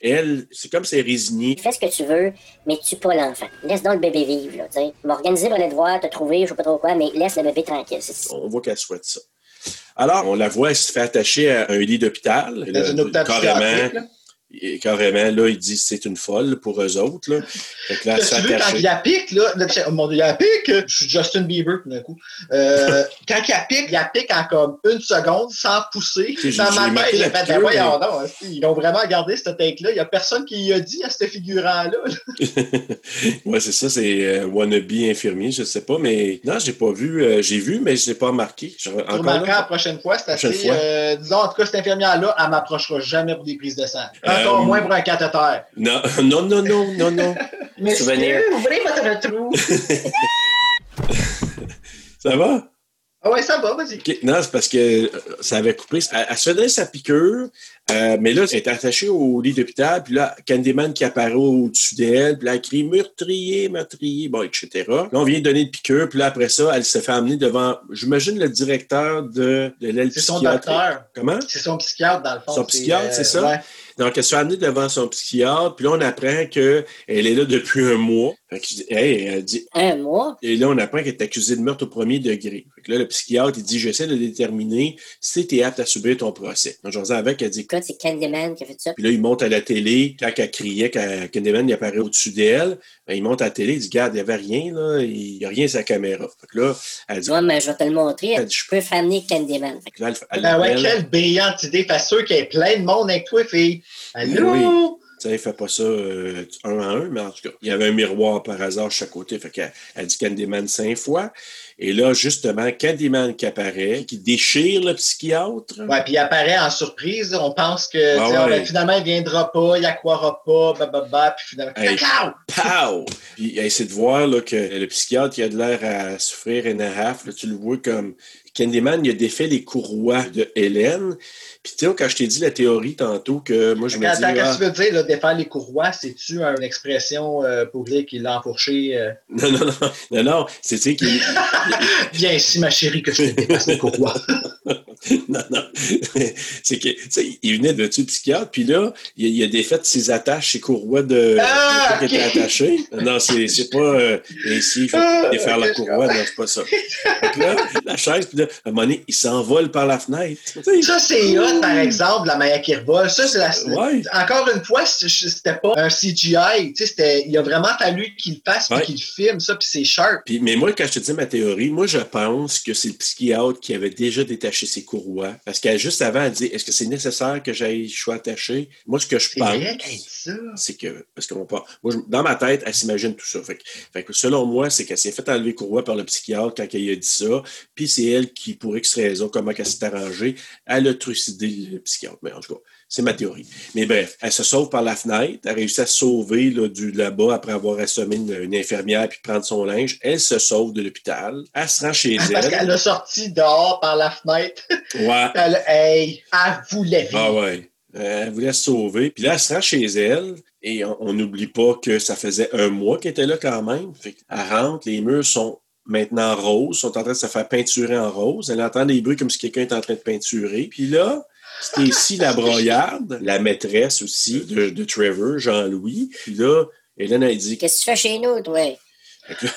Elle, c'est comme si elle est résignée. Fais ce que tu veux, mais tue pas l'enfant. Laisse donc le bébé vivre, là, tu sais. M'organiser pour aller te voir, te trouver, je sais pas trop quoi, mais laisse le bébé tranquille. c'est- On voit qu'elle souhaite ça. Alors, on la voit, elle se fait attacher à un lit d'hôpital. Et Dans là, une hôpital psychiatrique, carrément, là. Et carrément, là, il dit c'est une folle pour eux autres. Là. Fait que là, elle se Tu fait veux, quand il y a pique, là, là, oh mon Dieu, il y a pique, je suis Justin Bieber tout d'un coup. Euh, quand il y a pique, il y a pique en comme une seconde, sans pousser. Dans ma marqué fait, voyons ils ont vraiment gardé cette take-là. Il n'y a personne qui a dit à ce figurant-là. ouais, c'est ça, c'est euh, wannabe infirmier, je sais pas, mais non, j'ai pas vu. euh, j'ai vu, mais je l'ai pas remarqué. Je- remarqueras la prochaine fois, c'est assez. fois. euh, disons, en tout cas, cette infirmière-là, elle m'approchera jamais pour des prises de sang. Encore Euh, moins pour un cathéter. non, non, non, non, non, non. Souvenir. ouvrez votre trou. Ça va? Ah ouais, ça va, vas-y. Non, c'est parce que euh, ça avait coupé. Elle, elle se donner sa piqûre, euh, mais là, elle est attachée au lit d'hôpital, puis là, Candyman qui apparaît au-dessus d'elle, puis là, elle crie meurtrier, meurtrier, bon, etc. Là, on vient de donner une piqûre, puis là, après ça, elle se fait amener devant, j'imagine, le directeur de, de l'aile C'est son docteur. Comment? C'est son psychiatre, dans le fond. Son psychiatre, euh, c'est ça? ouais. Donc, elle se fait amener devant son psychiatre, puis là, on apprend qu'elle est là depuis un mois. Fait que, hey, elle dit, Un mois? et là, on apprend qu'elle est accusée de meurtre au premier degré. Fait que là, le psychiatre, il dit J'essaie de déterminer si tu es apte à subir ton procès. Donc, j'en avec, elle dit Écoute, c'est Candyman qui a fait ça. Puis là, il monte à la télé. Quand elle criait, quand Candyman il apparaît au-dessus d'elle, ben, il monte à la télé, il dit Regarde, il n'y avait rien, là, il n'y a rien sur la caméra. Fait que là, elle dit Ouais, mais je vais te le montrer. Elle dit, Je peux faire amener Candyman. Fait que là, elle, elle Ben ouais, quelle brillante idée. Fait sûr qu'il y a plein de monde avec toi, fille. Allô? Oui. Tu sais, fait pas ça euh, un à un, mais en tout cas, il y avait un miroir par hasard de chaque côté. Fait qu'elle elle dit Candyman cinq fois. Et là, justement, Candyman qui apparaît, qui déchire le psychiatre. Ouais, puis il apparaît en surprise. On pense que Ah ouais. finalement, il viendra pas, il accroira pas, bababa, puis finalement. Hey. Cacao! Pow! Puis elle essaie de voir là, que le psychiatre il a de l'air à souffrir and a half. Là, tu le vois comme Candyman, il a défait les courroies de Hélène. Puis tu sais, quand je t'ai dit la théorie tantôt que moi je me Attends, dis. qu'est-ce ah, que tu veux dire, là, défaire les courroies? C'est-tu une expression euh, pour dire qu'il l'a enfourché? euh? non, non, non, non, non, c'est tu sais qu'il. Viens ici, ma chérie, que je te dépasse les courroies. non, non. c'est que, tu sais, il venait de tuer le psychiatre, puis là, il, il a défait ses attaches, ses courroies de. Ah, de- qui étaient attachées. Non, c'est c'est pas euh, ici, il fait Ah, défaire la courroie, non, c'est pas ça. Que là, la chaise, puis là, à un moment donné, il s'envole par la fenêtre. Ça, c'est hot, par exemple, la manière qu'il revole. Ça, c'est la. Ouais. Encore une fois, c'était pas un CGI. Il a vraiment fallu qu'il le fasse Ouais. qu'il filme ça, puis c'est sharp. Puis, mais moi, quand je te dis ma théorie, moi, je pense que c'est le psychiatre qui avait déjà détaché ses courroies. Parce qu'elle, juste avant, elle dit Est-ce que c'est nécessaire que j'aille, je sois attaché? Moi, ce que je pense. c'est que, parce qu'on part, moi, je- dans ma tête, elle s'imagine tout ça. Fait que, fait que selon moi, c'est qu'elle s'est fait enlever courroie par le psychiatre quand elle a dit ça, puis c'est elle qui, pour X raison, comment elle s'est arrangée, elle a trucidé le psychiatre. Mais en tout cas, c'est ma théorie. Mais bref, elle se sauve par la fenêtre, elle réussit à se sauver là, du là-bas après avoir assommé une, une infirmière puis prendre son linge. Elle se sauve de l'hôpital. Elle se rend chez Parce qu'elle elle. a sorti dehors par la fenêtre. Ouais. Elle, hey, elle voulait vivre. Ah ouais. Elle voulait se sauver. Puis là, elle se rend chez elle et on n'oublie pas que ça faisait un mois qu'elle était là quand même. Fait qu'elle rentre, les murs sont maintenant roses, sont en train de se faire peinturer en rose. Elle entend des bruits comme si quelqu'un est en train de peinturer. Puis là, c'était ici la broyarde, la maîtresse aussi de, de Trevor, Jean-Louis. Puis là, Hélène a dit Qu'est-ce que tu fais chez nous, toi?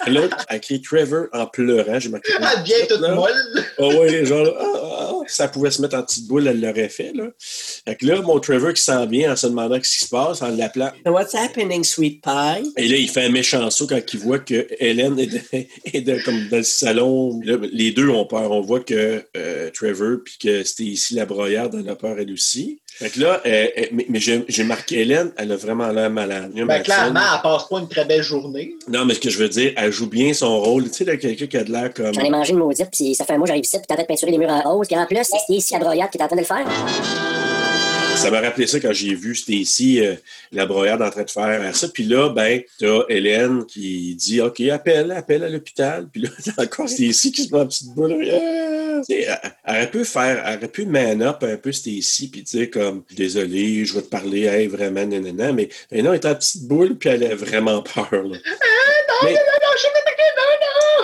Là, elle crie Trevor en pleurant. J'ai marqué. Elle devient toute là. molle. Ah ouais, genre ah, ah, ah. ça pouvait se mettre en petite boule, elle l'aurait fait. Là. Fait que là, mon Trevor qui s'en vient en se demandant ce qui se passe, en l'appelant What's happening, sweet pie? Et là, il fait un méchant saut quand il voit que Hélène est, de- est de- comme dans le salon. Là, les deux ont peur. On voit que euh, Trevor puis que c'était ici la broyarde, elle a peur elle aussi. Fait que là, euh, euh, mais, j'ai marqué Hélène, elle a vraiment l'air malade. Ben, clairement, elle passe pas une très belle journée. Non, mais ce que je veux dire, elle joue bien son rôle. Tu sais, là, quelqu'un qui a de l'air comme. J'en ai mangé une maudite, puis ça fait un mois, j'arrive ici, puis t'es en train de peinturer les murs en rose, puis en plus, c'est ici la broyade qui est en train de le faire. Ça m'a rappelé ça quand j'ai vu Stacy, euh, la broyade en train de faire ça. Puis là, ben, t'as Hélène qui dit OK, appelle, appelle à l'hôpital. Puis là, t'as encore Stacy qui se met en petite boule. Elle, elle aurait pu faire, elle aurait pu man up un peu Stacy, puis dire comme Désolé, je vais te parler, hey, vraiment, nanana. Mais, mais non, elle est en petite boule, puis elle a vraiment peur. Là. Mais-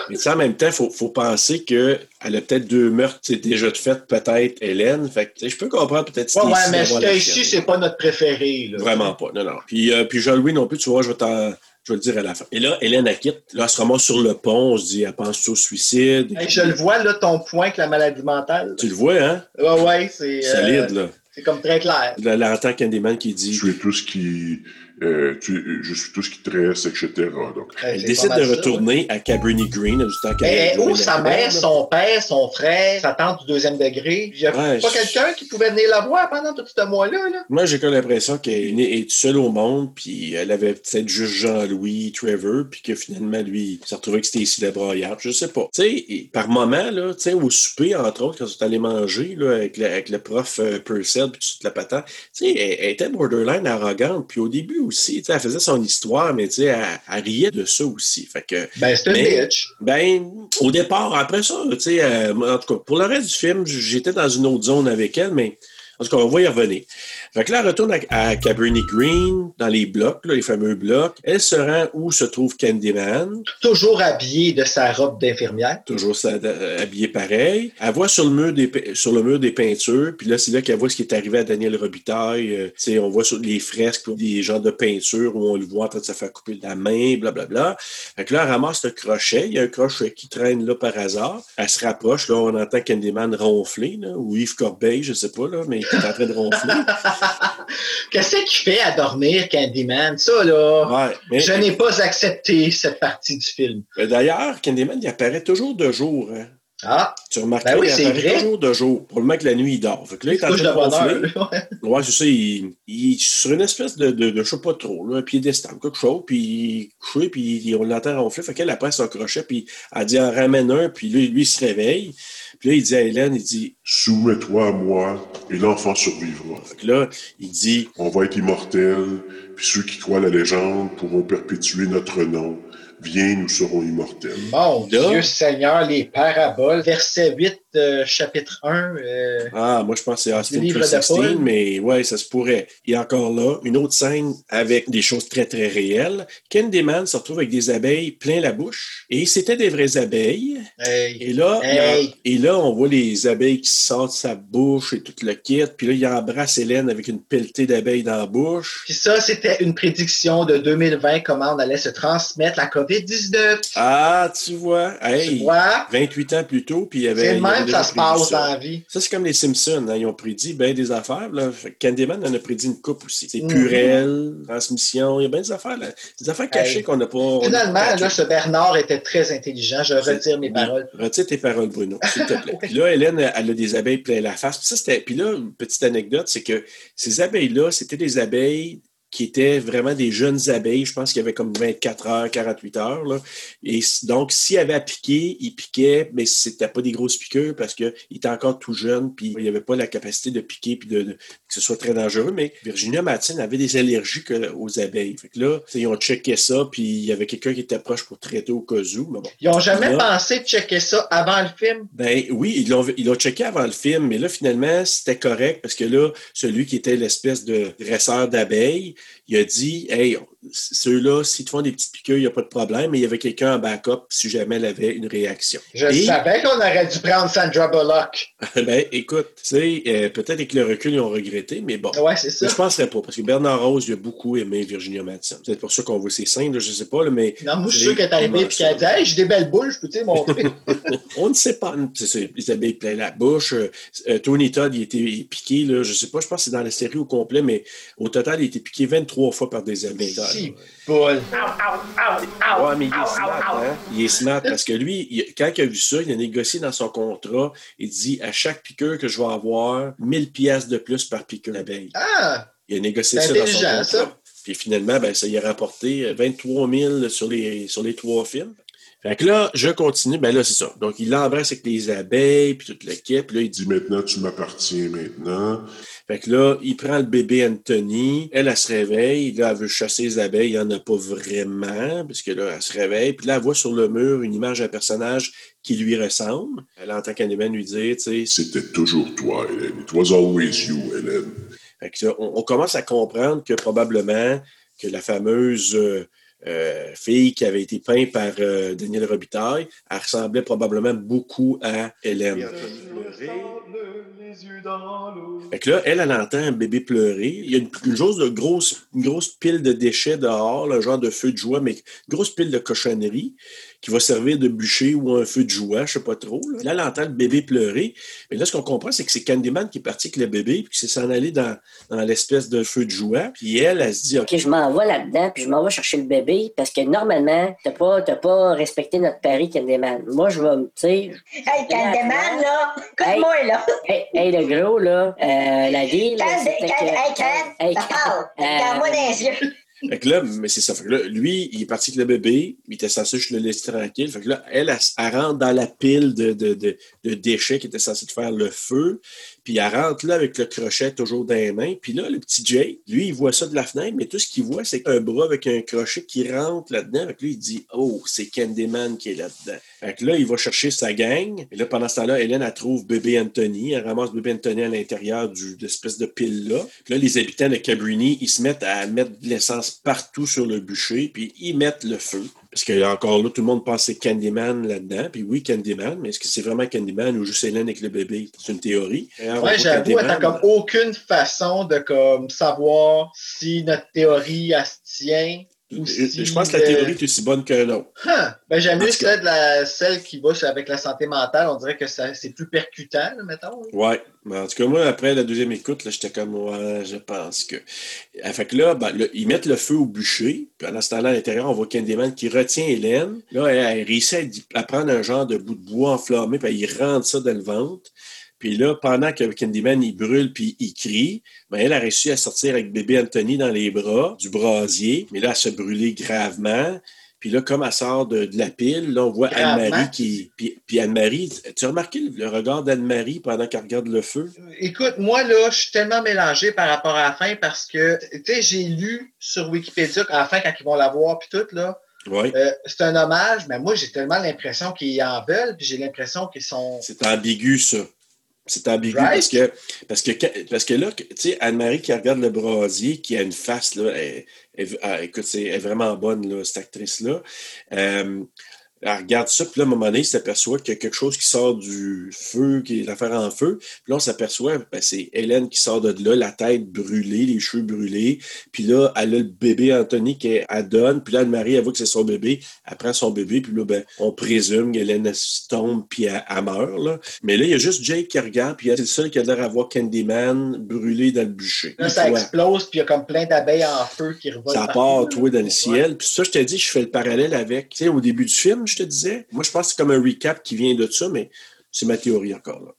mais tu sais, en même temps, il faut, faut penser qu'elle a peut-être deux meurtres déjà de fait, peut-être Hélène. Fait que, je peux comprendre peut-être Ouais, Stacy ouais, mais Stacy, c'est pas notre préféré. Là. Vraiment pas, non, non. Puis, euh, puis Jean-Louis non plus, tu vois, je vais, t'en- je vais le dire à la fin. Et là, Hélène, elle quitte. Là, elle se ramasse sur le pont. On se dit, elle pense au suicide. Hey, je le vois, là, ton point avec la maladie mentale. Tu le vois, hein? Ouais, ouais, c'est. euh, Solide, là. C'est comme très clair. Là, elle entend Candyman qui dit... Tu es tout ce qui. Euh, tu- je suis tout ce qui tresse, etc. Donc, Elle décide de mal ça, retourner à Cabrini Green, du temps qu'elle Mais a joué où sa mère, son père, son frère, sa tante du deuxième degré? Il n'y a Ouais, pas quelqu'un qui pouvait venir la voir pendant tout ce mois-là? Là? Moi, j'ai comme l'impression qu'elle est est seule au monde, puis elle avait peut-être juste Jean-Louis, Trevor, puis que finalement, lui, il s'est retrouvé que c'était ici la broyade. Je sais pas. Tu sais, par moment, là, tu sais, au souper, entre autres, quand ils sont allés manger, là, avec le, avec le prof euh, Purcell, puis toute la patente, tu sais, elle, elle était borderline arrogante, puis au début aussi, tu sais, elle faisait son histoire, mais tu sais, elle, elle riait de ça aussi. Fait que. Ben, une Mais- bitch. Ben, au départ, après ça, tu sais, euh, en tout cas, pour le reste du film, j'étais dans une autre zone avec elle, mais en tout cas, on va y revenir. Fait que là, elle retourne à, à Cabrini Green, dans les blocs, là, les fameux blocs. Elle se rend où se trouve Candyman, Toujours habillée de sa robe d'infirmière. toujours euh, habillée pareil. Elle voit sur le mur des, sur le mur des peintures, puis là, c'est là qu'elle voit ce qui est arrivé à Daniel Robitaille. Euh, tu sais, on voit sur les fresques des genres de peinture où on le voit en train de se faire couper la main, blablabla. Fait que là, elle ramasse le crochet. Il y a un crochet qui traîne là par hasard. Elle se rapproche. Là, on entend Candyman ronfler, là, ou Yves Corbeil, je sais pas, là, mais il est en train de ronfler. Qu'est-ce qu'il fait à dormir, Candyman? Ça, là, Ouais, mais- je n'ai pas accepté cette partie du film. D'ailleurs, Candyman, il apparaît toujours de jour. hein. Ah, Tu remarques, Ben oui, il apparaît vrai. toujours de jour. Probablement que la nuit, il dort. Fait que là, il est en train de bonheur. Ouais, c'est ça. Il, il est sur une espèce de, de, de je sais pas trop, là, un piédestal, quelque chose, puis couché, puis on l'entend ronfler. Fait qu'elle, après son crochet, puis elle dit, en ramène un, puis lui, lui, il se réveille. Puis là, il dit à Hélène, il dit, soumets-toi à moi et l'enfant survivra. fait que là, il dit, On va être immortels, puis ceux qui croient la légende pourront perpétuer notre nom. Viens, nous serons immortels. Mon Là. Dieu Seigneur, les paraboles. Verset 8, euh, chapitre 1. euh, ah, moi, je pense que c'est Austin livre de 316, Paul. mais ouais, ça se pourrait. Et encore là, une autre scène avec des choses très, très réelles. Candyman se retrouve avec des abeilles plein la bouche. Et c'était des vraies abeilles. hey. Et là, il Hey. et là, on voit les abeilles qui sortent de sa bouche et tout le kit. Puis là, il embrasse Hélène avec une pelletée d'abeilles dans la bouche. Puis ça, c'était une prédiction de 2020, comment on allait se transmettre la COVID-19. Ah, tu vois. Hey, Tu vois? 28 ans plus tôt, puis il y avait. C'est le il avait même que ça se passe dans la vie. Ça, c'est comme les Simpsons. hein. Ils ont prédit bien des affaires. Là. Candyman en a prédit une coupe aussi. C'est. Purel, transmission. Il y a bien des affaires. Là. Des affaires cachées Hey. qu'on n'a pas. Finalement, là, ce Bernard était très intelligent. Je retire mes Oui. paroles. Retire tes paroles, Bruno, s'il te plaît. Puis là, Hélène, elle a des abeilles plein la face. Puis, ça. Puis là, une petite anecdote, c'est que ces abeilles-là, c'était des abeilles qui étaient vraiment des jeunes abeilles. Je pense qu'il y avait comme 24 heures, 48 heures. Là. Et donc, s'il avait à piquer, il piquait, mais c'était pas des grosses piqûres parce qu'il était encore tout jeune, puis il n'y avait pas la capacité de piquer, puis de, de- que ce soit très dangereux. Mais Virginia Matin avait des allergies que- aux abeilles. Fait que là, ils ont checké ça, puis il y avait quelqu'un qui était proche pour traiter au cas où. Mais bon. Ils n'ont jamais Là, pensé de checker ça avant le film? ben oui, ils l'ont, ils l'ont checké avant le film, mais là, finalement, c'était correct parce que là, celui qui était l'espèce de dresseur d'abeilles, il a dit Hey, ceux-là, s'ils te font des petites piqûres, il n'y a pas de problème, mais il y avait quelqu'un en backup si jamais elle avait une réaction. Je Et- savais qu'on aurait dû prendre Sandra Bullock. ben, écoute, tu sais, euh, peut-être avec le recul, ils ont regretté, mais bon. Ouais, c'est ça. Je penserais pas, parce que Bernard Rose, il a beaucoup aimé Virginia Madsen. C'est peut-être pour ça qu'on voit ses là, je sais pas, là, mais. Non, moi, je suis sûr qu'elle est arrivée et qu'elle a dit Hey, j'ai des belles boules, je peux te montrer? On ne sait pas. Ça, Isabelle plein la bouche. Euh, euh, Tony Todd, il été piqué, là, je sais pas, je pense que c'est dans la série au complet, mais au total, il a été piqué 23 fois par des amis. Boule. Ouais, mais il est smart, hein? Il est smart parce que lui, il- quand il a vu ça, il a négocié dans son contrat. Il dit à chaque piqueur que je vais avoir 1000 pièces de plus par piqueur d'abeille. Ah! Il a négocié ça dans son contrat. ça. Puis finalement, ben, ça y a rapporté 23 000 sur les, sur les trois films. Fait que là, je continue. Ben là, c'est ça. Donc, il l'embrasse avec les abeilles, puis toute l'équipe. Puis là, il dit maintenant, tu m'appartiens maintenant. Fait que là, il prend le bébé Anthony. Elle, elle se réveille. Là, elle veut chasser les abeilles. Il n'y en a pas vraiment, parce que là, elle se réveille. Puis là, elle voit sur le mur une image d'un personnage qui lui ressemble. Elle entend Candyman lui dire, tu sais, C'était toujours toi, Hélène. It was always you, Hélène. Fait que là, on, on commence à comprendre que probablement que la fameuse euh, euh, fille qui avait été peinte par euh, Daniel Robitaille, elle ressemblait probablement beaucoup à Hélène. Fait que là, elle, elle entend un bébé pleurer. Il y a une, une chose de grosse, une grosse pile de déchets dehors, un genre de feu de joie, mais une grosse pile de cochonnerie qui va servir de bûcher ou un feu de joie, je sais pas trop. Là, Là, elle entend le bébé pleurer. Mais là, ce qu'on comprend, c'est que c'est Candyman qui est parti avec le bébé, puis qui s'est s'en allé dans, dans l'espèce de feu de joie. Puis elle, elle se dit, OK, je m'en vais là-dedans, puis je m'en vais chercher le bébé, parce que normalement, t'as pas, t'as pas respecté notre pari, Candyman. Moi, je vais, tu sais... Hey, Candyman, là, écoute-moi, là. Hey, hey, le gros, là, euh, la vie, là, Can, c'était can, que- hey, Can, Hey, parle. Regarde-moi dans les yeux. Fait que là, mais c'est ça. Fait que là, lui, il est parti avec le bébé, il était censé juste le laisser tranquille. Fait que là, elle, elle, elle rentre dans la pile de, de, de, de déchets qui était censé faire le feu. Puis elle rentre là avec le crochet toujours dans les mains. Puis là, le petit Jay, lui, il voit ça de la fenêtre, mais tout ce qu'il voit, c'est un bras avec un crochet qui rentre là-dedans. Que lui, il dit Oh, c'est Candyman qui est là-dedans. Fait que là, il va chercher sa gang. Et là, pendant ce temps-là, Hélène, elle trouve bébé Anthony. Elle ramasse bébé Anthony à l'intérieur du- de l'espèce de pile-là. Puis là, les habitants de Cabrini, ils se mettent à mettre de l'essence partout sur le bûcher, puis ils mettent le feu. Parce que encore là, tout le monde pense que c'est Candyman là-dedans. Puis oui, Candyman, mais est-ce que c'est vraiment Candyman ou juste Hélène avec le bébé? C'est une théorie. Ouais, j'avoue, Candyman? comme aucune façon de comme savoir si notre théorie elle se tient. Je, pense que la euh, théorie est aussi bonne que l'autre. Huh. Ben, j'aime En mieux celle, de la, celle qui va avec la santé mentale. On dirait que c'est plus percutant, là, mettons. Ouais. Mais en tout cas, moi, après la deuxième écoute, j'étais comme, ouais, je pense que. Ah, Fait que là, ben, là, ils mettent le feu au bûcher. Puis ce temps-là, à l'intérieur, on voit Candyman qui retient Hélène. Là, elle, elle réussit à prendre un genre de bout de bois enflammé, puis il rentre ça dans le ventre. Puis là, pendant que Candyman, il brûle puis il crie, ben, elle a réussi à sortir avec bébé Anthony dans les bras du brasier. Mais là, elle se brûlait gravement. Puis là, comme elle sort de, de la pile, là, on voit. Anne-Marie qui. Puis, puis Anne-Marie, tu as remarqué le, regard d'Anne-Marie pendant qu'elle regarde le feu? Écoute, moi, là, je suis tellement mélangé par rapport à la fin parce que, tu sais, j'ai lu sur Wikipédia qu'à la fin, quand ils vont la voir, puis tout, là, Oui. euh, c'est un hommage, mais moi, j'ai tellement l'impression qu'ils en veulent, puis j'ai l'impression qu'ils sont. C'est ambigu, ça. C'est ambigu Right. parce que parce que parce que là, tu sais, Anne-Marie qui regarde le brasier, qui a une face, là, elle, elle- elle- écoute, c'est, elle est vraiment bonne, là, cette actrice-là. Euh, elle regarde ça, puis là, à un moment donné, elle s'aperçoit qu'il y a quelque chose qui sort du feu, qui est l'affaire en feu. Puis là, on s'aperçoit, ben, c'est Hélène qui sort de là, la tête brûlée, les cheveux brûlés. Puis là, elle a le bébé Anthony qu'elle elle donne. Puis là, Anne-Marie, elle voit que c'est son bébé. Elle prend son bébé, puis là, ben, on présume qu'Hélène tombe, puis elle, elle meurt. Là. Mais là, il y a juste Jake qui regarde, puis c'est le seul qui a l'air d'avoir Candyman brûlé dans le bûcher. Là, ça Ouais. explose, puis il y a comme plein d'abeilles en feu qui revolent. Ça part, toi, dans le ciel. Puis ça, je te dis, je fais le parallèle avec, tu sais, au début du film, je te disais. Moi, je pense que c'est comme un recap qui vient de ça, mais c'est ma théorie encore. Là.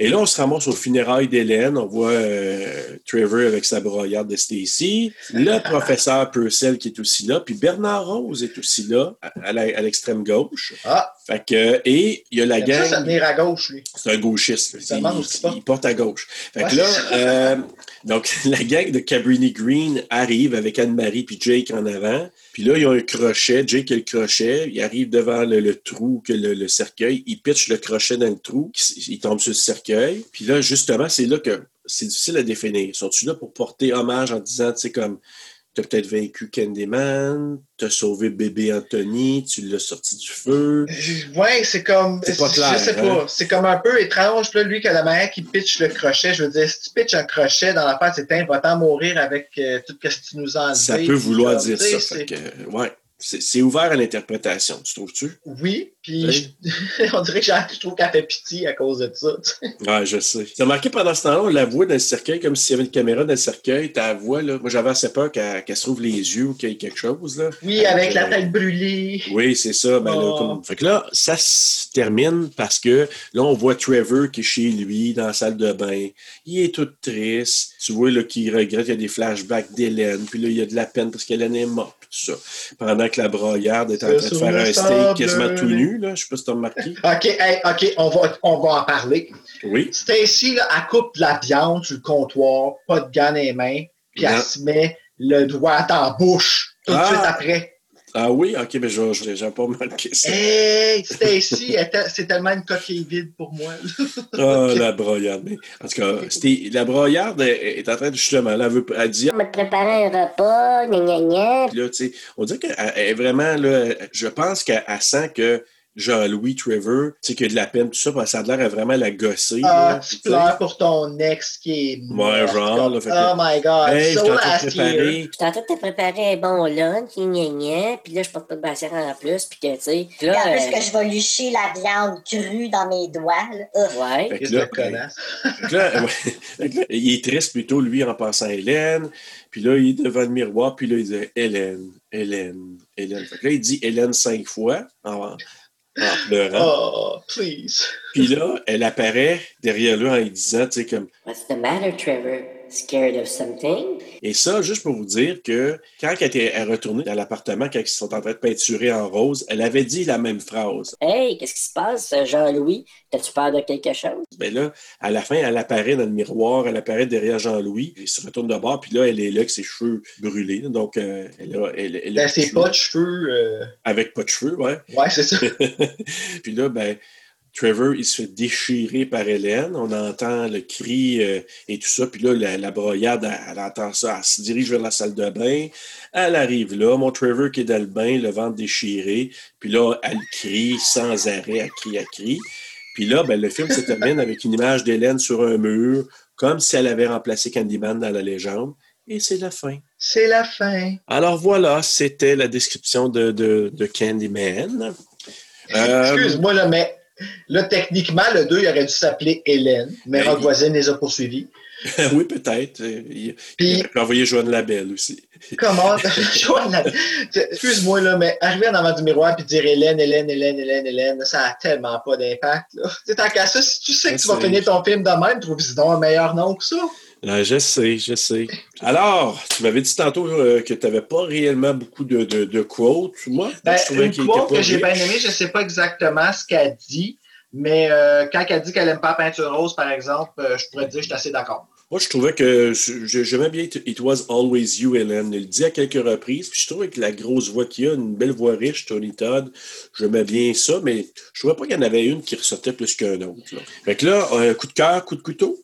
Et là, on se ramasse au funérailles d'Hélène. On voit euh, Trevor avec sa broyade de Stacy. Le professeur Purcell qui est aussi là. Puis Bernard Rose est aussi là, à, l'extrême gauche. Ah, Fait que, et il y a la il aime ça, gang. tenir à gauche, lui. C'est un gauchiste. Il Il, il porte à gauche. Fait que là, euh, donc, la gang de Cabrini Green arrive avec Anne-Marie puis Jake en avant. Puis là, ils ont un crochet. Jake a le crochet. Il arrive devant le, le trou, que le, le cercueil. Il pitch le crochet dans le trou. Il, tombe sur le cercueil. Puis là, justement, c'est là que c'est difficile à définir. Sont-ils là pour porter hommage en disant, tu sais, comme, t'as peut-être vaincu Candyman, t'as sauvé bébé Anthony, tu l'as sorti du feu? Ouais, c'est comme. C'est pas clair, je sais hein? pas. C'est comme un peu étrange. Là, lui, que la manière qu'il pitch le crochet, je veux dire, si tu pitches un crochet dans la face, c'est un, va-t'en mourir avec euh, tout ce que tu nous as enlevé. Ça peut vouloir dire ça. c'est- fait que, ouais. C'est ouvert à l'interprétation, tu trouves-tu? Oui, puis Oui. je- on dirait que je trouve qu'elle fait pitié à cause de ça. Ouais, je sais. T'as remarqué pendant ce temps-là, on la voit dans le cercueil comme s'il y avait une caméra dans le cercueil. Ta voix, là. Moi, j'avais assez peur qu'elle se trouve les yeux ou qu'il y ait quelque chose, là. Oui, avec la tête brûlée. Oui, c'est ça. Ben, là, Oh. comme- Fait que là, ça se termine parce que là, on voit Trevor qui est chez lui dans la salle de bain. Il est tout triste. Tu vois là, qu'il regrette, il y a des flashbacks d'Hélène. Puis là, il y a de la peine parce qu'Hélène est morte. Tout ça. Pendant que la broyarde est en train de faire un steak quasiment tout nu. Là. Je sais pas si tu as remarqué. OK, hey, OK, on va, on va en parler. Oui. Stacy, là, elle coupe de la viande sur le comptoir, pas de gants dans les mains, puis elle se met le doigt dans la bouche tout de Ah. suite après. Ah oui? OK, mais je je- j'ai pas remarqué ça. Hey, Stacy, c'est tellement une coquille vide pour moi. Ah, la broyarde. Mais, en tout cas, la broyarde est, est en train de justement, là, elle, veut, elle dit, On va te préparer un repas, gna gna gna. Puis là, tu sais, on dirait qu'elle elle est vraiment, là, je pense qu'elle elle sent que Jean-Louis Trevor, tu sais, qu'il y a de la peine, tout ça, parce que ça a l'air à vraiment la gosser. Ah, là, tu pleures pour ton ex qui est mort. Ouais, genre, là, fait que- Oh my God, Hey, so last year. Je suis en train de te préparer un bon lunch, gna gna gna. Puis là, je porte pas de brassière en plus. Puis que, tu sais. là, en plus euh, que je vais lucher la viande crue dans mes doigts. Là. Ouais. Fait que Qu'est-ce là, fait ouais, il est triste plutôt, lui, en pensant à Hélène. Puis là, il est devant le miroir, puis là, il dit Hélène, Hélène, Hélène. Fait que là, il dit Hélène cinq fois en, en pleurant. Oh, please. Puis là, elle apparaît derrière lui en lui disant, tu sais, comme What's the matter, Trevor? Scared of something? Et ça, juste pour vous dire que quand elle était retournée dans l'appartement, quand ils sont en train de peinturer en rose, elle avait dit la même phrase. Hey, qu'est-ce qui se passe, Jean-Louis? T'as-tu peur de quelque chose? Mais là, à la fin, elle apparaît dans le miroir, elle apparaît derrière Jean-Louis, il se retourne de bord, puis là, elle est là avec ses cheveux brûlés. Donc, euh, elle a, elle, elle a Ben, pas de cheveux. euh, Avec pas de cheveux, ouais. Ouais, c'est ça. puis là, ben, Trevor, il se fait déchirer par Hélène. On entend le cri euh, et tout ça. Puis là, la, la broyade, elle, elle entend ça. Elle se dirige vers la salle de bain. Elle arrive là. Mon Trevor qui est dans le bain, le ventre déchiré. Puis là, elle crie sans arrêt. Elle crie, elle crie. Puis là, ben, le film se termine avec une image d'Hélène sur un mur, comme si elle avait remplacé Candyman dans la légende. Et c'est la fin. C'est la fin. Alors voilà, c'était la description de, de, de Candyman. Euh, Excuse-moi, là, mais là, techniquement, le 2, il aurait dû s'appeler Hélène, mais Ben, Rock Voisine les a poursuivis. oui, peut-être. Il, Puis- il peut envoyer Joanne Labelle aussi. Comment? Joanne, la- Excuse-moi, là, mais arriver en avant du miroir puis dire Hélène, Hélène, Hélène, Hélène, Hélène, ça a tellement pas d'impact. Tant qu'à ça, si tu sais que tu vas finir ton film de même, trouve-y donc un meilleur nom que ça. Ah, je sais, je sais. Alors, tu m'avais dit tantôt euh, que tu n'avais pas réellement beaucoup de, de, de quotes. Moi, Ben, je trouvais une quote que j'ai bien aimée, je sais pas exactement ce qu'elle dit, mais euh, quand elle dit qu'elle aime pas la peinture rose, par exemple, euh, je pourrais te dire que je suis assez d'accord. Moi, je trouvais que je- j'aimais bien It It Was Always You, Hélène. Il le dit à quelques reprises. Puis je trouvais que la grosse voix qu'il a, une belle voix riche, Tony Todd, j'aimais bien ça, mais je trouvais pas qu'il y en avait une qui ressortait plus qu'un autre. Là. Fait que là, un coup de cœur, coup de couteau?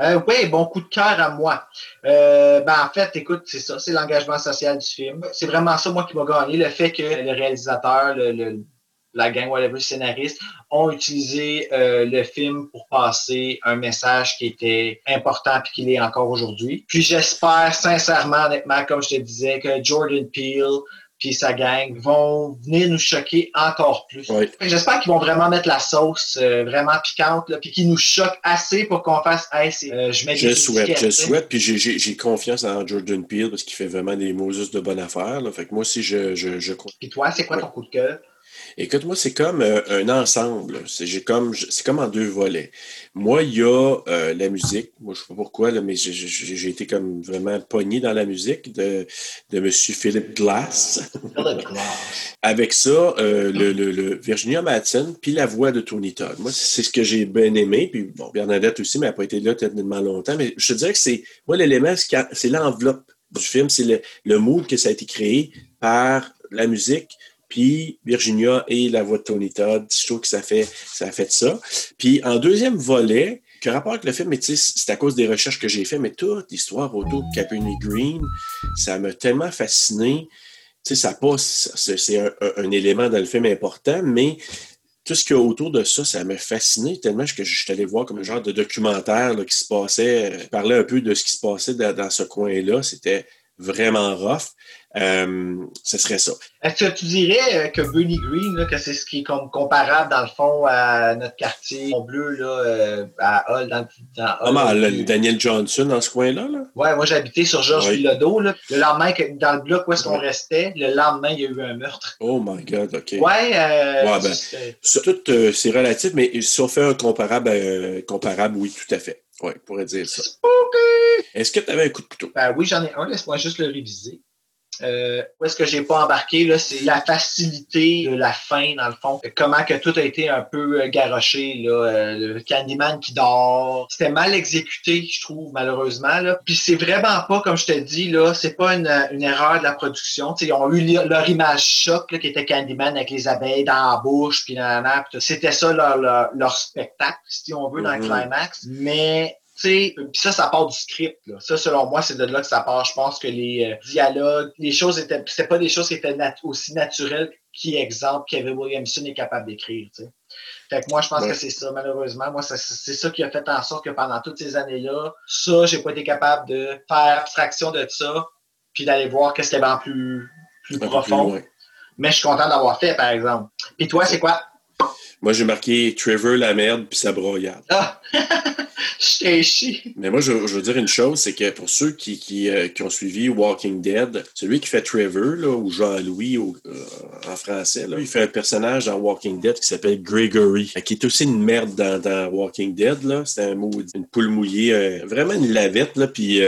Euh, oui, bon coup de cœur à moi. Euh, ben, en fait, écoute, c'est ça, c'est l'engagement social du film. C'est vraiment ça, moi, qui m'a gagné. Le fait que le réalisateur, le, le- la gang, whatever, le scénariste, ont utilisé euh, le film pour passer un message qui était important et qui l'est encore aujourd'hui. Puis j'espère sincèrement, honnêtement, comme je te disais, que Jordan Peele puis sa gang vont venir nous choquer encore plus. J'espère qu'ils vont vraiment mettre la sauce euh, vraiment piquante, là, puis qu'ils nous choquent assez pour qu'on fasse hey, euh, je mets Je souhaite, je souhaite. Puis j'ai- confiance en Jordan Peele parce qu'il fait vraiment des Moses de bonne affaire. Là. Fait que moi aussi, je, je, je. Puis toi, c'est quoi ton coup de cœur? Écoute, moi, c'est comme euh, un ensemble. C'est comme, comme en deux volets. Moi, il y a euh, la musique. Moi, je sais pas pourquoi, là, mais j'ai- été comme vraiment pogné dans la musique de, de M. Philip Glass. Avec ça, euh, le, le- le Virginia Madsen, puis la voix de Tony Todd. Moi, c'est ce que j'ai bien aimé. Puis bon, Bernadette aussi, mais elle n'a pas été là tellement longtemps. Mais je te dirais que c'est, moi, l'élément, c'est l'enveloppe du film, c'est le, le mood que ça a été créé par la musique, puis Virginia et la voix de Tony Todd. Je trouve que ça fait, ça a fait ça. Puis en deuxième volet, que rapport avec le film, c'est à cause des recherches que j'ai fait, mais toute l'histoire autour de Caprini Green, ça m'a tellement fasciné. Tu sais, ça passe, c'est un élément dans le film important, mais tout ce qu'il y a autour de ça, ça m'a fasciné tellement que je suis allé voir comme un genre de documentaire là, qui se passait, euh, parlait un peu de ce qui se passait dans, dans ce coin-là. C'était vraiment rough. Euh, ce serait ça. Est-ce que tu dirais euh, que Bunny Green, là, que c'est ce qui est comme comparable dans le fond à notre quartier bleu là, euh, à Hull, dans, dans Hull, le- Daniel Johnson dans ce coin-là, là? Ouais, moi habité sur Georges Oui. Bilodeau. Là. Le lendemain, dans le bloc où est-ce qu'on restait, le lendemain, il y a eu un meurtre. Oh my God, OK. Ouais, euh, Ouais, ben, tout, euh, c'est relatif, mais si on fait un comparable, comparable, oui, tout à fait. Oui, on pourrait dire ça. Est-ce que tu avais un coup de couteau? Ben oui, j'en ai un, laisse-moi juste le réviser. Euh, où est-ce que j'ai pas embarqué, là, c'est la facilité de la fin, dans le fond. Comment que tout a été un peu euh, garoché, là. euh, le Candyman qui dort. C'était mal exécuté, je trouve, malheureusement, là. Puis c'est vraiment pas, comme je te dis, là, c'est pas une, une erreur de la production. Tu sais, ils ont eu leur image choc, là, qui était Candyman avec les abeilles dans la bouche, puis nanana, puis tout. C'était ça leur, leur, leur spectacle, si on veut, dans le Mhm. climax. Mais sais, puis ça, ça part du script. Là. Ça, selon moi, c'est de là que ça part. Je pense que les euh, dialogues, les choses étaient, c'était pas des choses qui étaient nat- aussi naturelles qui, exemple, Kevin Williamson est capable d'écrire. tu sais. Fait que moi, je pense Ouais. que c'est ça, malheureusement. Moi, c'est ça qui a fait en sorte que pendant toutes ces années-là, ça, j'ai pas été capable de faire abstraction de ça, puis d'aller voir qu'est-ce qu'il y avait en plus, plus profond. Mais je suis content d'avoir fait, par exemple. Puis toi, c'est quoi? Moi, j'ai marqué Trevor la merde puis sa broyade. Ah! chié. Mais moi, je, je veux dire une chose, c'est que pour ceux qui, qui, euh, qui ont suivi Walking Dead, celui qui fait Trevor, là, ou Jean-Louis euh, en français, là, il fait un personnage dans Walking Dead qui s'appelle Gregory, euh, qui est aussi une merde dans, dans Walking Dead. C'est un maudit- une poule mouillée, euh, vraiment une lavette. Là, puis,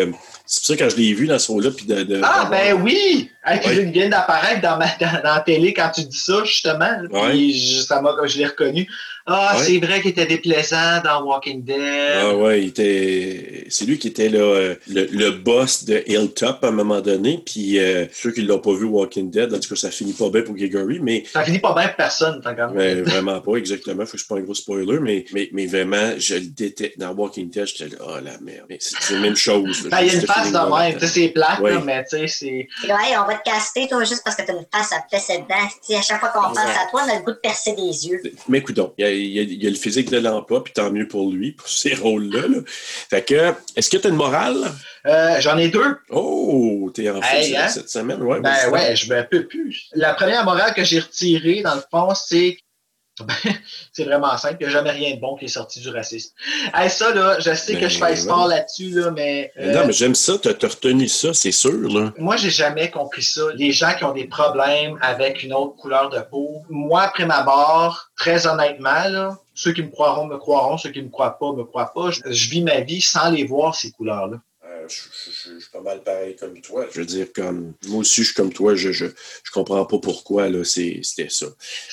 c'est pour ça que quand je l'ai vu dans ce rôle-là, puis de, de- Ah, ben oui! Hey, Ouais. il vient d'apparaître dans, ma, dans, dans la télé quand tu dis ça, justement. Ouais. Puis je, ça m'a, je l'ai reconnu. Ah, Ouais. c'est vrai qu'il était déplaisant dans Walking Dead. Ah ouais, il était. C'est lui qui était là, euh, le, le boss de Hilltop à un moment donné. Puis euh, ceux qui l'ont pas vu Walking Dead, en tout cas, ça finit pas bien pour Gregory, mais Ça finit pas bien pour personne, tant qu'à. Mais vraiment pas, exactement. Faut que je sois pas un gros spoiler, mais, mais, mais vraiment, je le déteste. Dans Walking Dead, j'étais là, oh la merde. Mais c'est c'est la même chose. là. Ben, il y a une ce face de même. là-dedans. Tu sais, c'est plate, Oui. là, mais tu sais, c'est. On va te caster, toi, juste parce que t'as une face à placer dedans. Tu à chaque fois qu'on pense à toi, on a le goût de percer des yeux. Mais écoute il y a, il y a- il y a le physique de l'emploi, puis tant mieux pour lui, pour ces rôles-là. là. Fait que, est-ce que tu as une morale? Euh, j'en ai deux. Oh, t'es en Hey, hein? cette semaine, ouais. Ben ouais, je me peux plus. La première morale que j'ai retirée, dans le fond, c'est. c'est vraiment simple. Il n'y a jamais rien de bon qui est sorti du racisme. Hey, ça, là, je sais que Ben, je fais sport ouais. là-dessus, là, mais. Mais euh, Non, mais j'aime ça, t'as t'as retenu ça, c'est sûr, là. Moi, j'ai jamais compris ça. Les gens qui ont des problèmes avec une autre couleur de peau. Moi, après ma mort, très honnêtement, là, ceux qui me croiront me croiront, ceux qui me croient pas me croient pas. Je, je vis ma vie sans les voir ces couleurs-là. Je, suis pas mal pareil comme toi. Je veux dire, comme moi aussi, je suis comme toi, je, je, je comprends pas pourquoi là, c'est- c'était ça.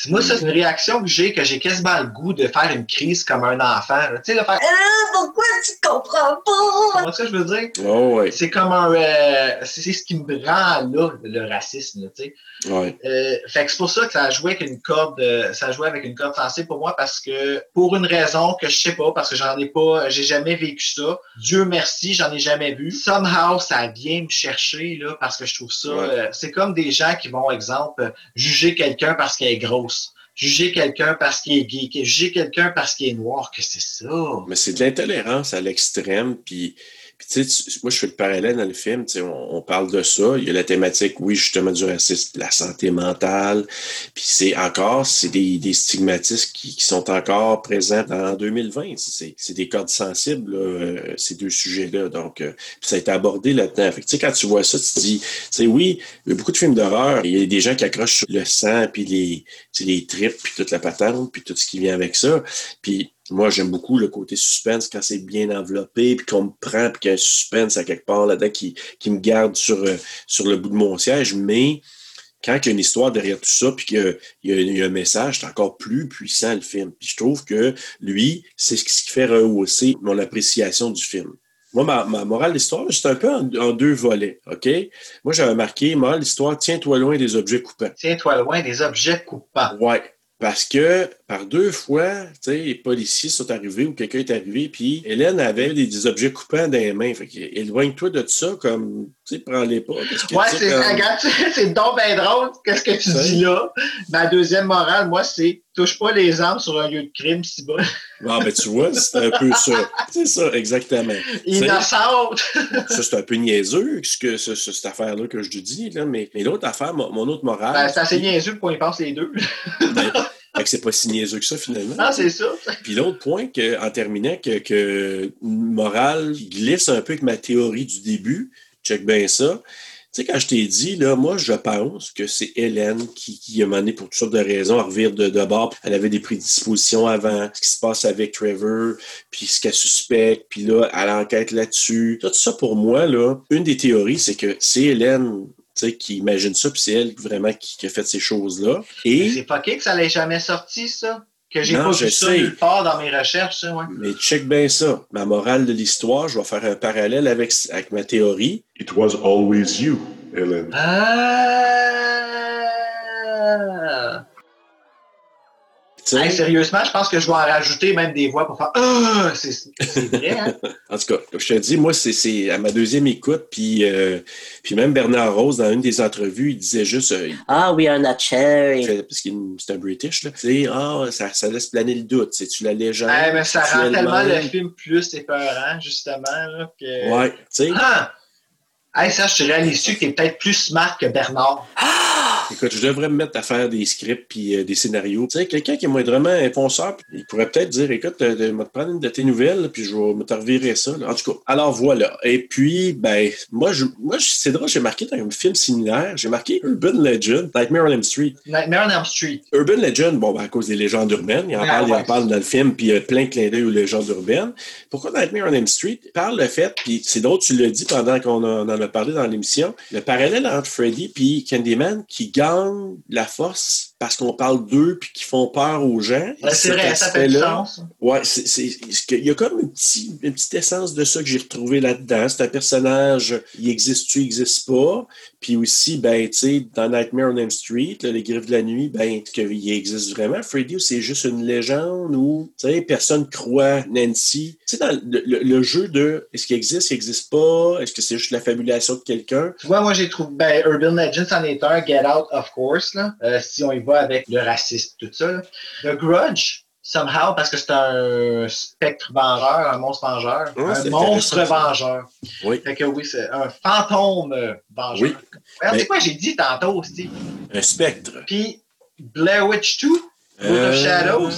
Moi, ça, c'est une réaction que j'ai, que j'ai quasiment le goût de faire une crise comme un enfant. Tu sais, de faire. Ah, pourquoi tu comprends pas? Comment ça, je veux dire? Oh, ouais. C'est comme un. euh, c'est c'est ce qui me rend là, le racisme, tu sais. ouais. Euh, fait que c'est pour ça que ça joué avec une corde, euh, ça a joué avec une corde sensible pour moi parce que pour une raison que je sais pas, parce que j'en ai pas, j'ai jamais vécu ça. Dieu merci, j'en ai jamais vu. Somehow, ça vient me chercher là parce que je trouve ça. Ouais. euh, c'est comme des gens qui vont, exemple, juger quelqu'un parce qu'elle est grosse. Juger quelqu'un parce qu'il est gay, juger quelqu'un parce qu'il est noir, que c'est ça. Mais c'est de l'intolérance à l'extrême, puis. Puis, tu sais, moi, je fais le parallèle dans le film, tu sais, on, on parle de ça. Il y a la thématique, oui, justement, du racisme, la santé mentale. Puis, c'est encore, c'est des, des stigmatismes qui, qui sont encore présents en 2020. C'est des codes sensibles, là, euh, ces deux sujets-là. Donc, euh, ça a été abordé là-dedans. Fait que, tu sais, quand tu vois ça, tu te dis, tu sais, oui, il y a beaucoup de films d'horreur. Il y a des gens qui accrochent sur le sang, puis les, tu sais, les tripes, puis toute la patente, puis tout ce qui vient avec ça. Puis, moi, j'aime beaucoup le côté suspense quand c'est bien enveloppé, puis qu'on me prend, puis qu'il y a un suspense à quelque part là-dedans qui, qui me garde sur, euh, sur le bout de mon siège. Mais quand il y a une histoire derrière tout ça, puis qu'il y y, a- il y a un message, c'est encore plus puissant le film. Puis je trouve que lui, c'est ce qui fait rehausser mon appréciation du film. Moi, ma, ma morale d'histoire, c'est un peu en, en deux volets, OK? Moi, j'avais marqué, morale d'histoire, tiens-toi loin des objets coupants. Tiens-toi loin des objets coupants. Ouais. Parce que par deux fois, tu sais, les policiers sont arrivés ou quelqu'un est arrivé, puis Hélène avait des, des objets coupants dans les mains. Fait éloigne-toi de ça, comme, tu sais, prends-les pas. que, Ouais, c'est comme- c'est donc bien drôle, qu'est-ce que tu dis là. Ma deuxième morale, moi, c'est touche pas les armes sur un lieu de crime, si bas. Ah, ben, tu vois, c'est un peu ça. C'est ça, exactement. Innocente! Ça, c'est un peu niaiseux, ce que, ce- ce- cette affaire-là que je te dis, là, mais, mais l'autre affaire, mon, mon autre morale. Ben, c'est assez niaiseux pour qu'on y pense les deux. ben, fait que c'est pas si niaiseux que ça, finalement. Ah, c'est ça. Puis l'autre point, que, en terminant, que, que qui glisse un peu avec ma théorie du début, check bien ça. Tu sais, quand je t'ai dit, là, moi, je pense que c'est Hélène qui, qui a mené pour toutes sortes de raisons à revire de, de bord. Elle avait des prédispositions avant, ce qui se passe avec Trevor, puis ce qu'elle suspecte, puis là, elle enquête là-dessus. Tout ça, pour moi, là, une des théories, c'est que c'est Hélène qui imagine ça, puis c'est elle vraiment qui, qui a fait ces choses-là. Et... C'est fucké que ça l'ait jamais sorti, ça? Que j'ai pas je vu ça nulle part dans mes recherches, ça, ouais. Mais check bien ça. Ma morale de l'histoire, je vais faire un parallèle avec, avec ma théorie. It was always you, Hélène. Ah! Hey, sérieusement, je pense que je vais en rajouter même des voix pour faire Ah! C'est c'est vrai, hein? En tout cas, comme je te dis, moi, c'est- c'est à ma deuxième écoute, puis, euh, puis même Bernard Rose, dans une des entrevues, il disait juste, euh, Ah, we are not cherry. parce qu'il c'est un British, là, tu sais, ah, ça, ça laisse planer le doute, c'est-tu la légende? Hey, mais ça rend tellement le film plus épeurant, justement, là, que... Ouais, tu sais, Ah! Hey, ça, je te réalise-tu que t'es peut-être plus smart que Bernard? écoute, je devrais me mettre à faire des scripts puis euh, des scénarios. Tu sais, quelqu'un qui est moindrement un fonceur, il pourrait peut-être dire, écoute, euh, de, me prendre une de tes nouvelles, puis je vais me te revirer ça. là. En tout cas, alors voilà. Et puis, ben, moi, je, moi je- c'est drôle, j'ai marqué dans un film similaire, j'ai marqué Urban Legend, Nightmare on Elm Street. Nightmare on Elm Street. Urban Legend, bon, ben, à cause des légendes urbaines, il en Ah, parle, il en parle dans le film, puis il y a plein de clins d'œil aux légendes urbaines. Pourquoi Nightmare on Elm Street parle le fait, puis c'est drôle, tu l'as dit pendant qu'on en en a parlé dans l'émission, le parallèle entre Freddy puis Candyman qui gagne la force parce qu'on parle d'eux puis qui font peur aux gens. C'est vrai, ça fait du sens. Ouais, c'est, c'est, il y a comme une, petite- une petite essence de ça que j'ai retrouvé là-dedans. C'est un personnage, il existe-tu, il existe pas. Puis aussi, ben, tu sais, dans Nightmare on Elm Street, là, les griffes de la nuit, ben, qu'il existe vraiment? Freddy ou c'est juste une légende ou, tu sais, personne croit Nancy? Tu sais, dans le, le- le jeu de est-ce qu'il existe, il existe pas, est-ce que c'est juste la fabulation de quelqu'un? Tu vois, moi, j'ai trouvé. Ben, Urban Legends en est un. Get Out, of course, là. Euh, si on y va avec le racisme, tout ça. là. The Grudge, somehow, parce que c'est un spectre vengeur, un monstre vengeur. Un monstre vengeur. Oui. Fait que oui, c'est un fantôme euh, vengeur. Oui. Alors, Mais- quoi j'ai dit tantôt, Steve? Un spectre. Puis, Blair Witch 2, Book Euh, of Shadows.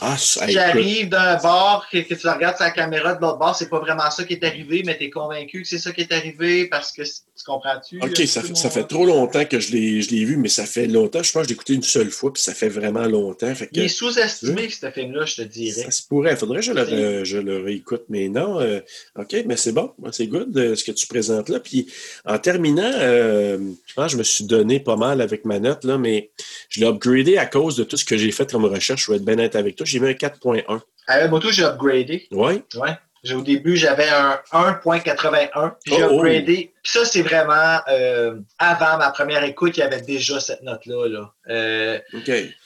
Ah, ça, qui écoute. arrive d'un bar, que, que tu regardes sa caméra de l'autre bar, c'est pas vraiment ça qui est arrivé, mais tu es convaincu que c'est ça qui est arrivé parce que tu comprends-tu? OK, ça tout fait, ça trop longtemps que je l'ai, je l'ai vu, mais ça fait longtemps. Je pense que je l'ai écouté une seule fois, puis ça fait vraiment longtemps. Fait que, Il est sous-estimé, ce film-là, je te dirais. ça se pourrait. Il faudrait que je le, re- je le réécoute. Mais non, euh, OK, mais c'est bon. Moi, C'est good euh, ce que tu présentes là. Puis en terminant, euh, je pense que je me suis donné pas mal avec ma note, là, mais je l'ai upgradé à cause de tout ce que j'ai fait comme recherche. Je vais être bien net avec toi. J'ai mis un 4.1. Avec Moto, j'ai upgradé. Oui. Ouais. Au début, j'avais un 1.81, puis j'ai Oh, oh. upgradé. Puis ça, c'est vraiment euh, avant ma première écoute, il y avait déjà cette note-là. Là. Euh.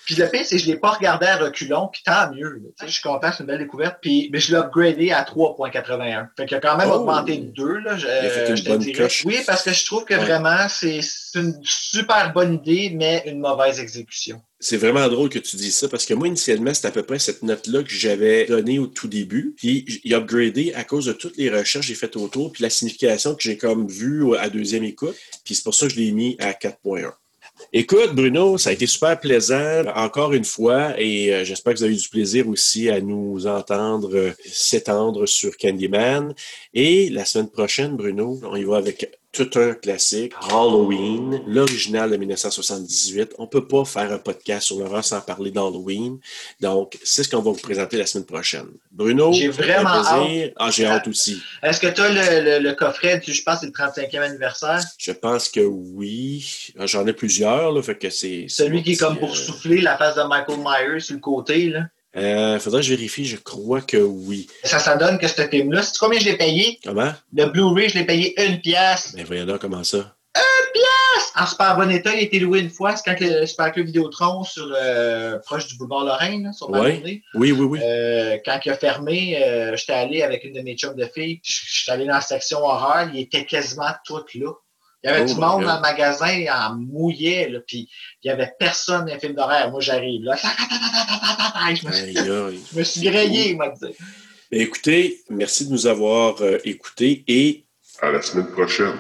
Puis le pire, c'est que je ne l'ai pas regardé à reculons, puis tant mieux. là. Je suis content, c'est une belle découverte. Puis, mais je l'ai upgradé à 3.81. Fait qu'il a quand même Oh. augmenté de 2. Là, je, Il a fait une je te dirais. Oui, parce que je trouve que Ouais. vraiment, c'est c'est une super bonne idée, mais une mauvaise exécution. C'est vraiment drôle que tu dises ça parce que moi, initialement, c'était à peu près cette note-là que j'avais donnée au tout début. Puis, il a upgradé à cause de toutes les recherches que j'ai faites autour, puis la signification que j'ai comme vue à deuxième écoute. Puis, c'est pour ça que je l'ai mis à 4.1. Écoute, Bruno, ça a été super plaisant encore une fois et euh, j'espère que vous avez eu du plaisir aussi à nous entendre euh, s'étendre sur Candyman. Et la semaine prochaine, Bruno, on y va avec tout un classique, Halloween, l'original de 1978. On peut pas faire un podcast sur l'horreur sans parler d'Halloween. Donc, c'est ce qu'on va vous présenter la semaine prochaine. Bruno, J'ai vraiment plaisir. Ah, j'ai hâte aussi. Est-ce que tu as le, le- le coffret du, je pense, c'est le 35e anniversaire? Je pense que oui. Ah, J'en ai plusieurs, là, fait que c'est... Celui qui est comme pour euh, souffler la face de Michael Myers sur le côté. Là. Euh, faudrait que je vérifie, je crois que oui. Ça, ça donne que ce film-là, c'est combien je l'ai payé? Comment? Le Blu-ray, je l'ai payé une pièce. Ben voyons donc comment ça. Une pièce! en super bon état. Il a été loué une fois. C'est quand le Super Club Vidéotron, sur, euh, proche du boulevard Lorraine, là, sur Ouais. Maloney. Oui, oui, oui. Euh, quand il a fermé, euh, j'étais allé avec une de mes chums de filles. J'étais allé dans la section horreur. Il était quasiment tout là. Il y avait Oh du my monde dans le magasin en mouillait, là, puis il n'y avait personne dans les films d'horreur. Moi, j'arrive là. Je me suis, je me suis grillé, moi, dire. Ben, écoutez, merci de nous avoir euh, écoutés et À la semaine prochaine.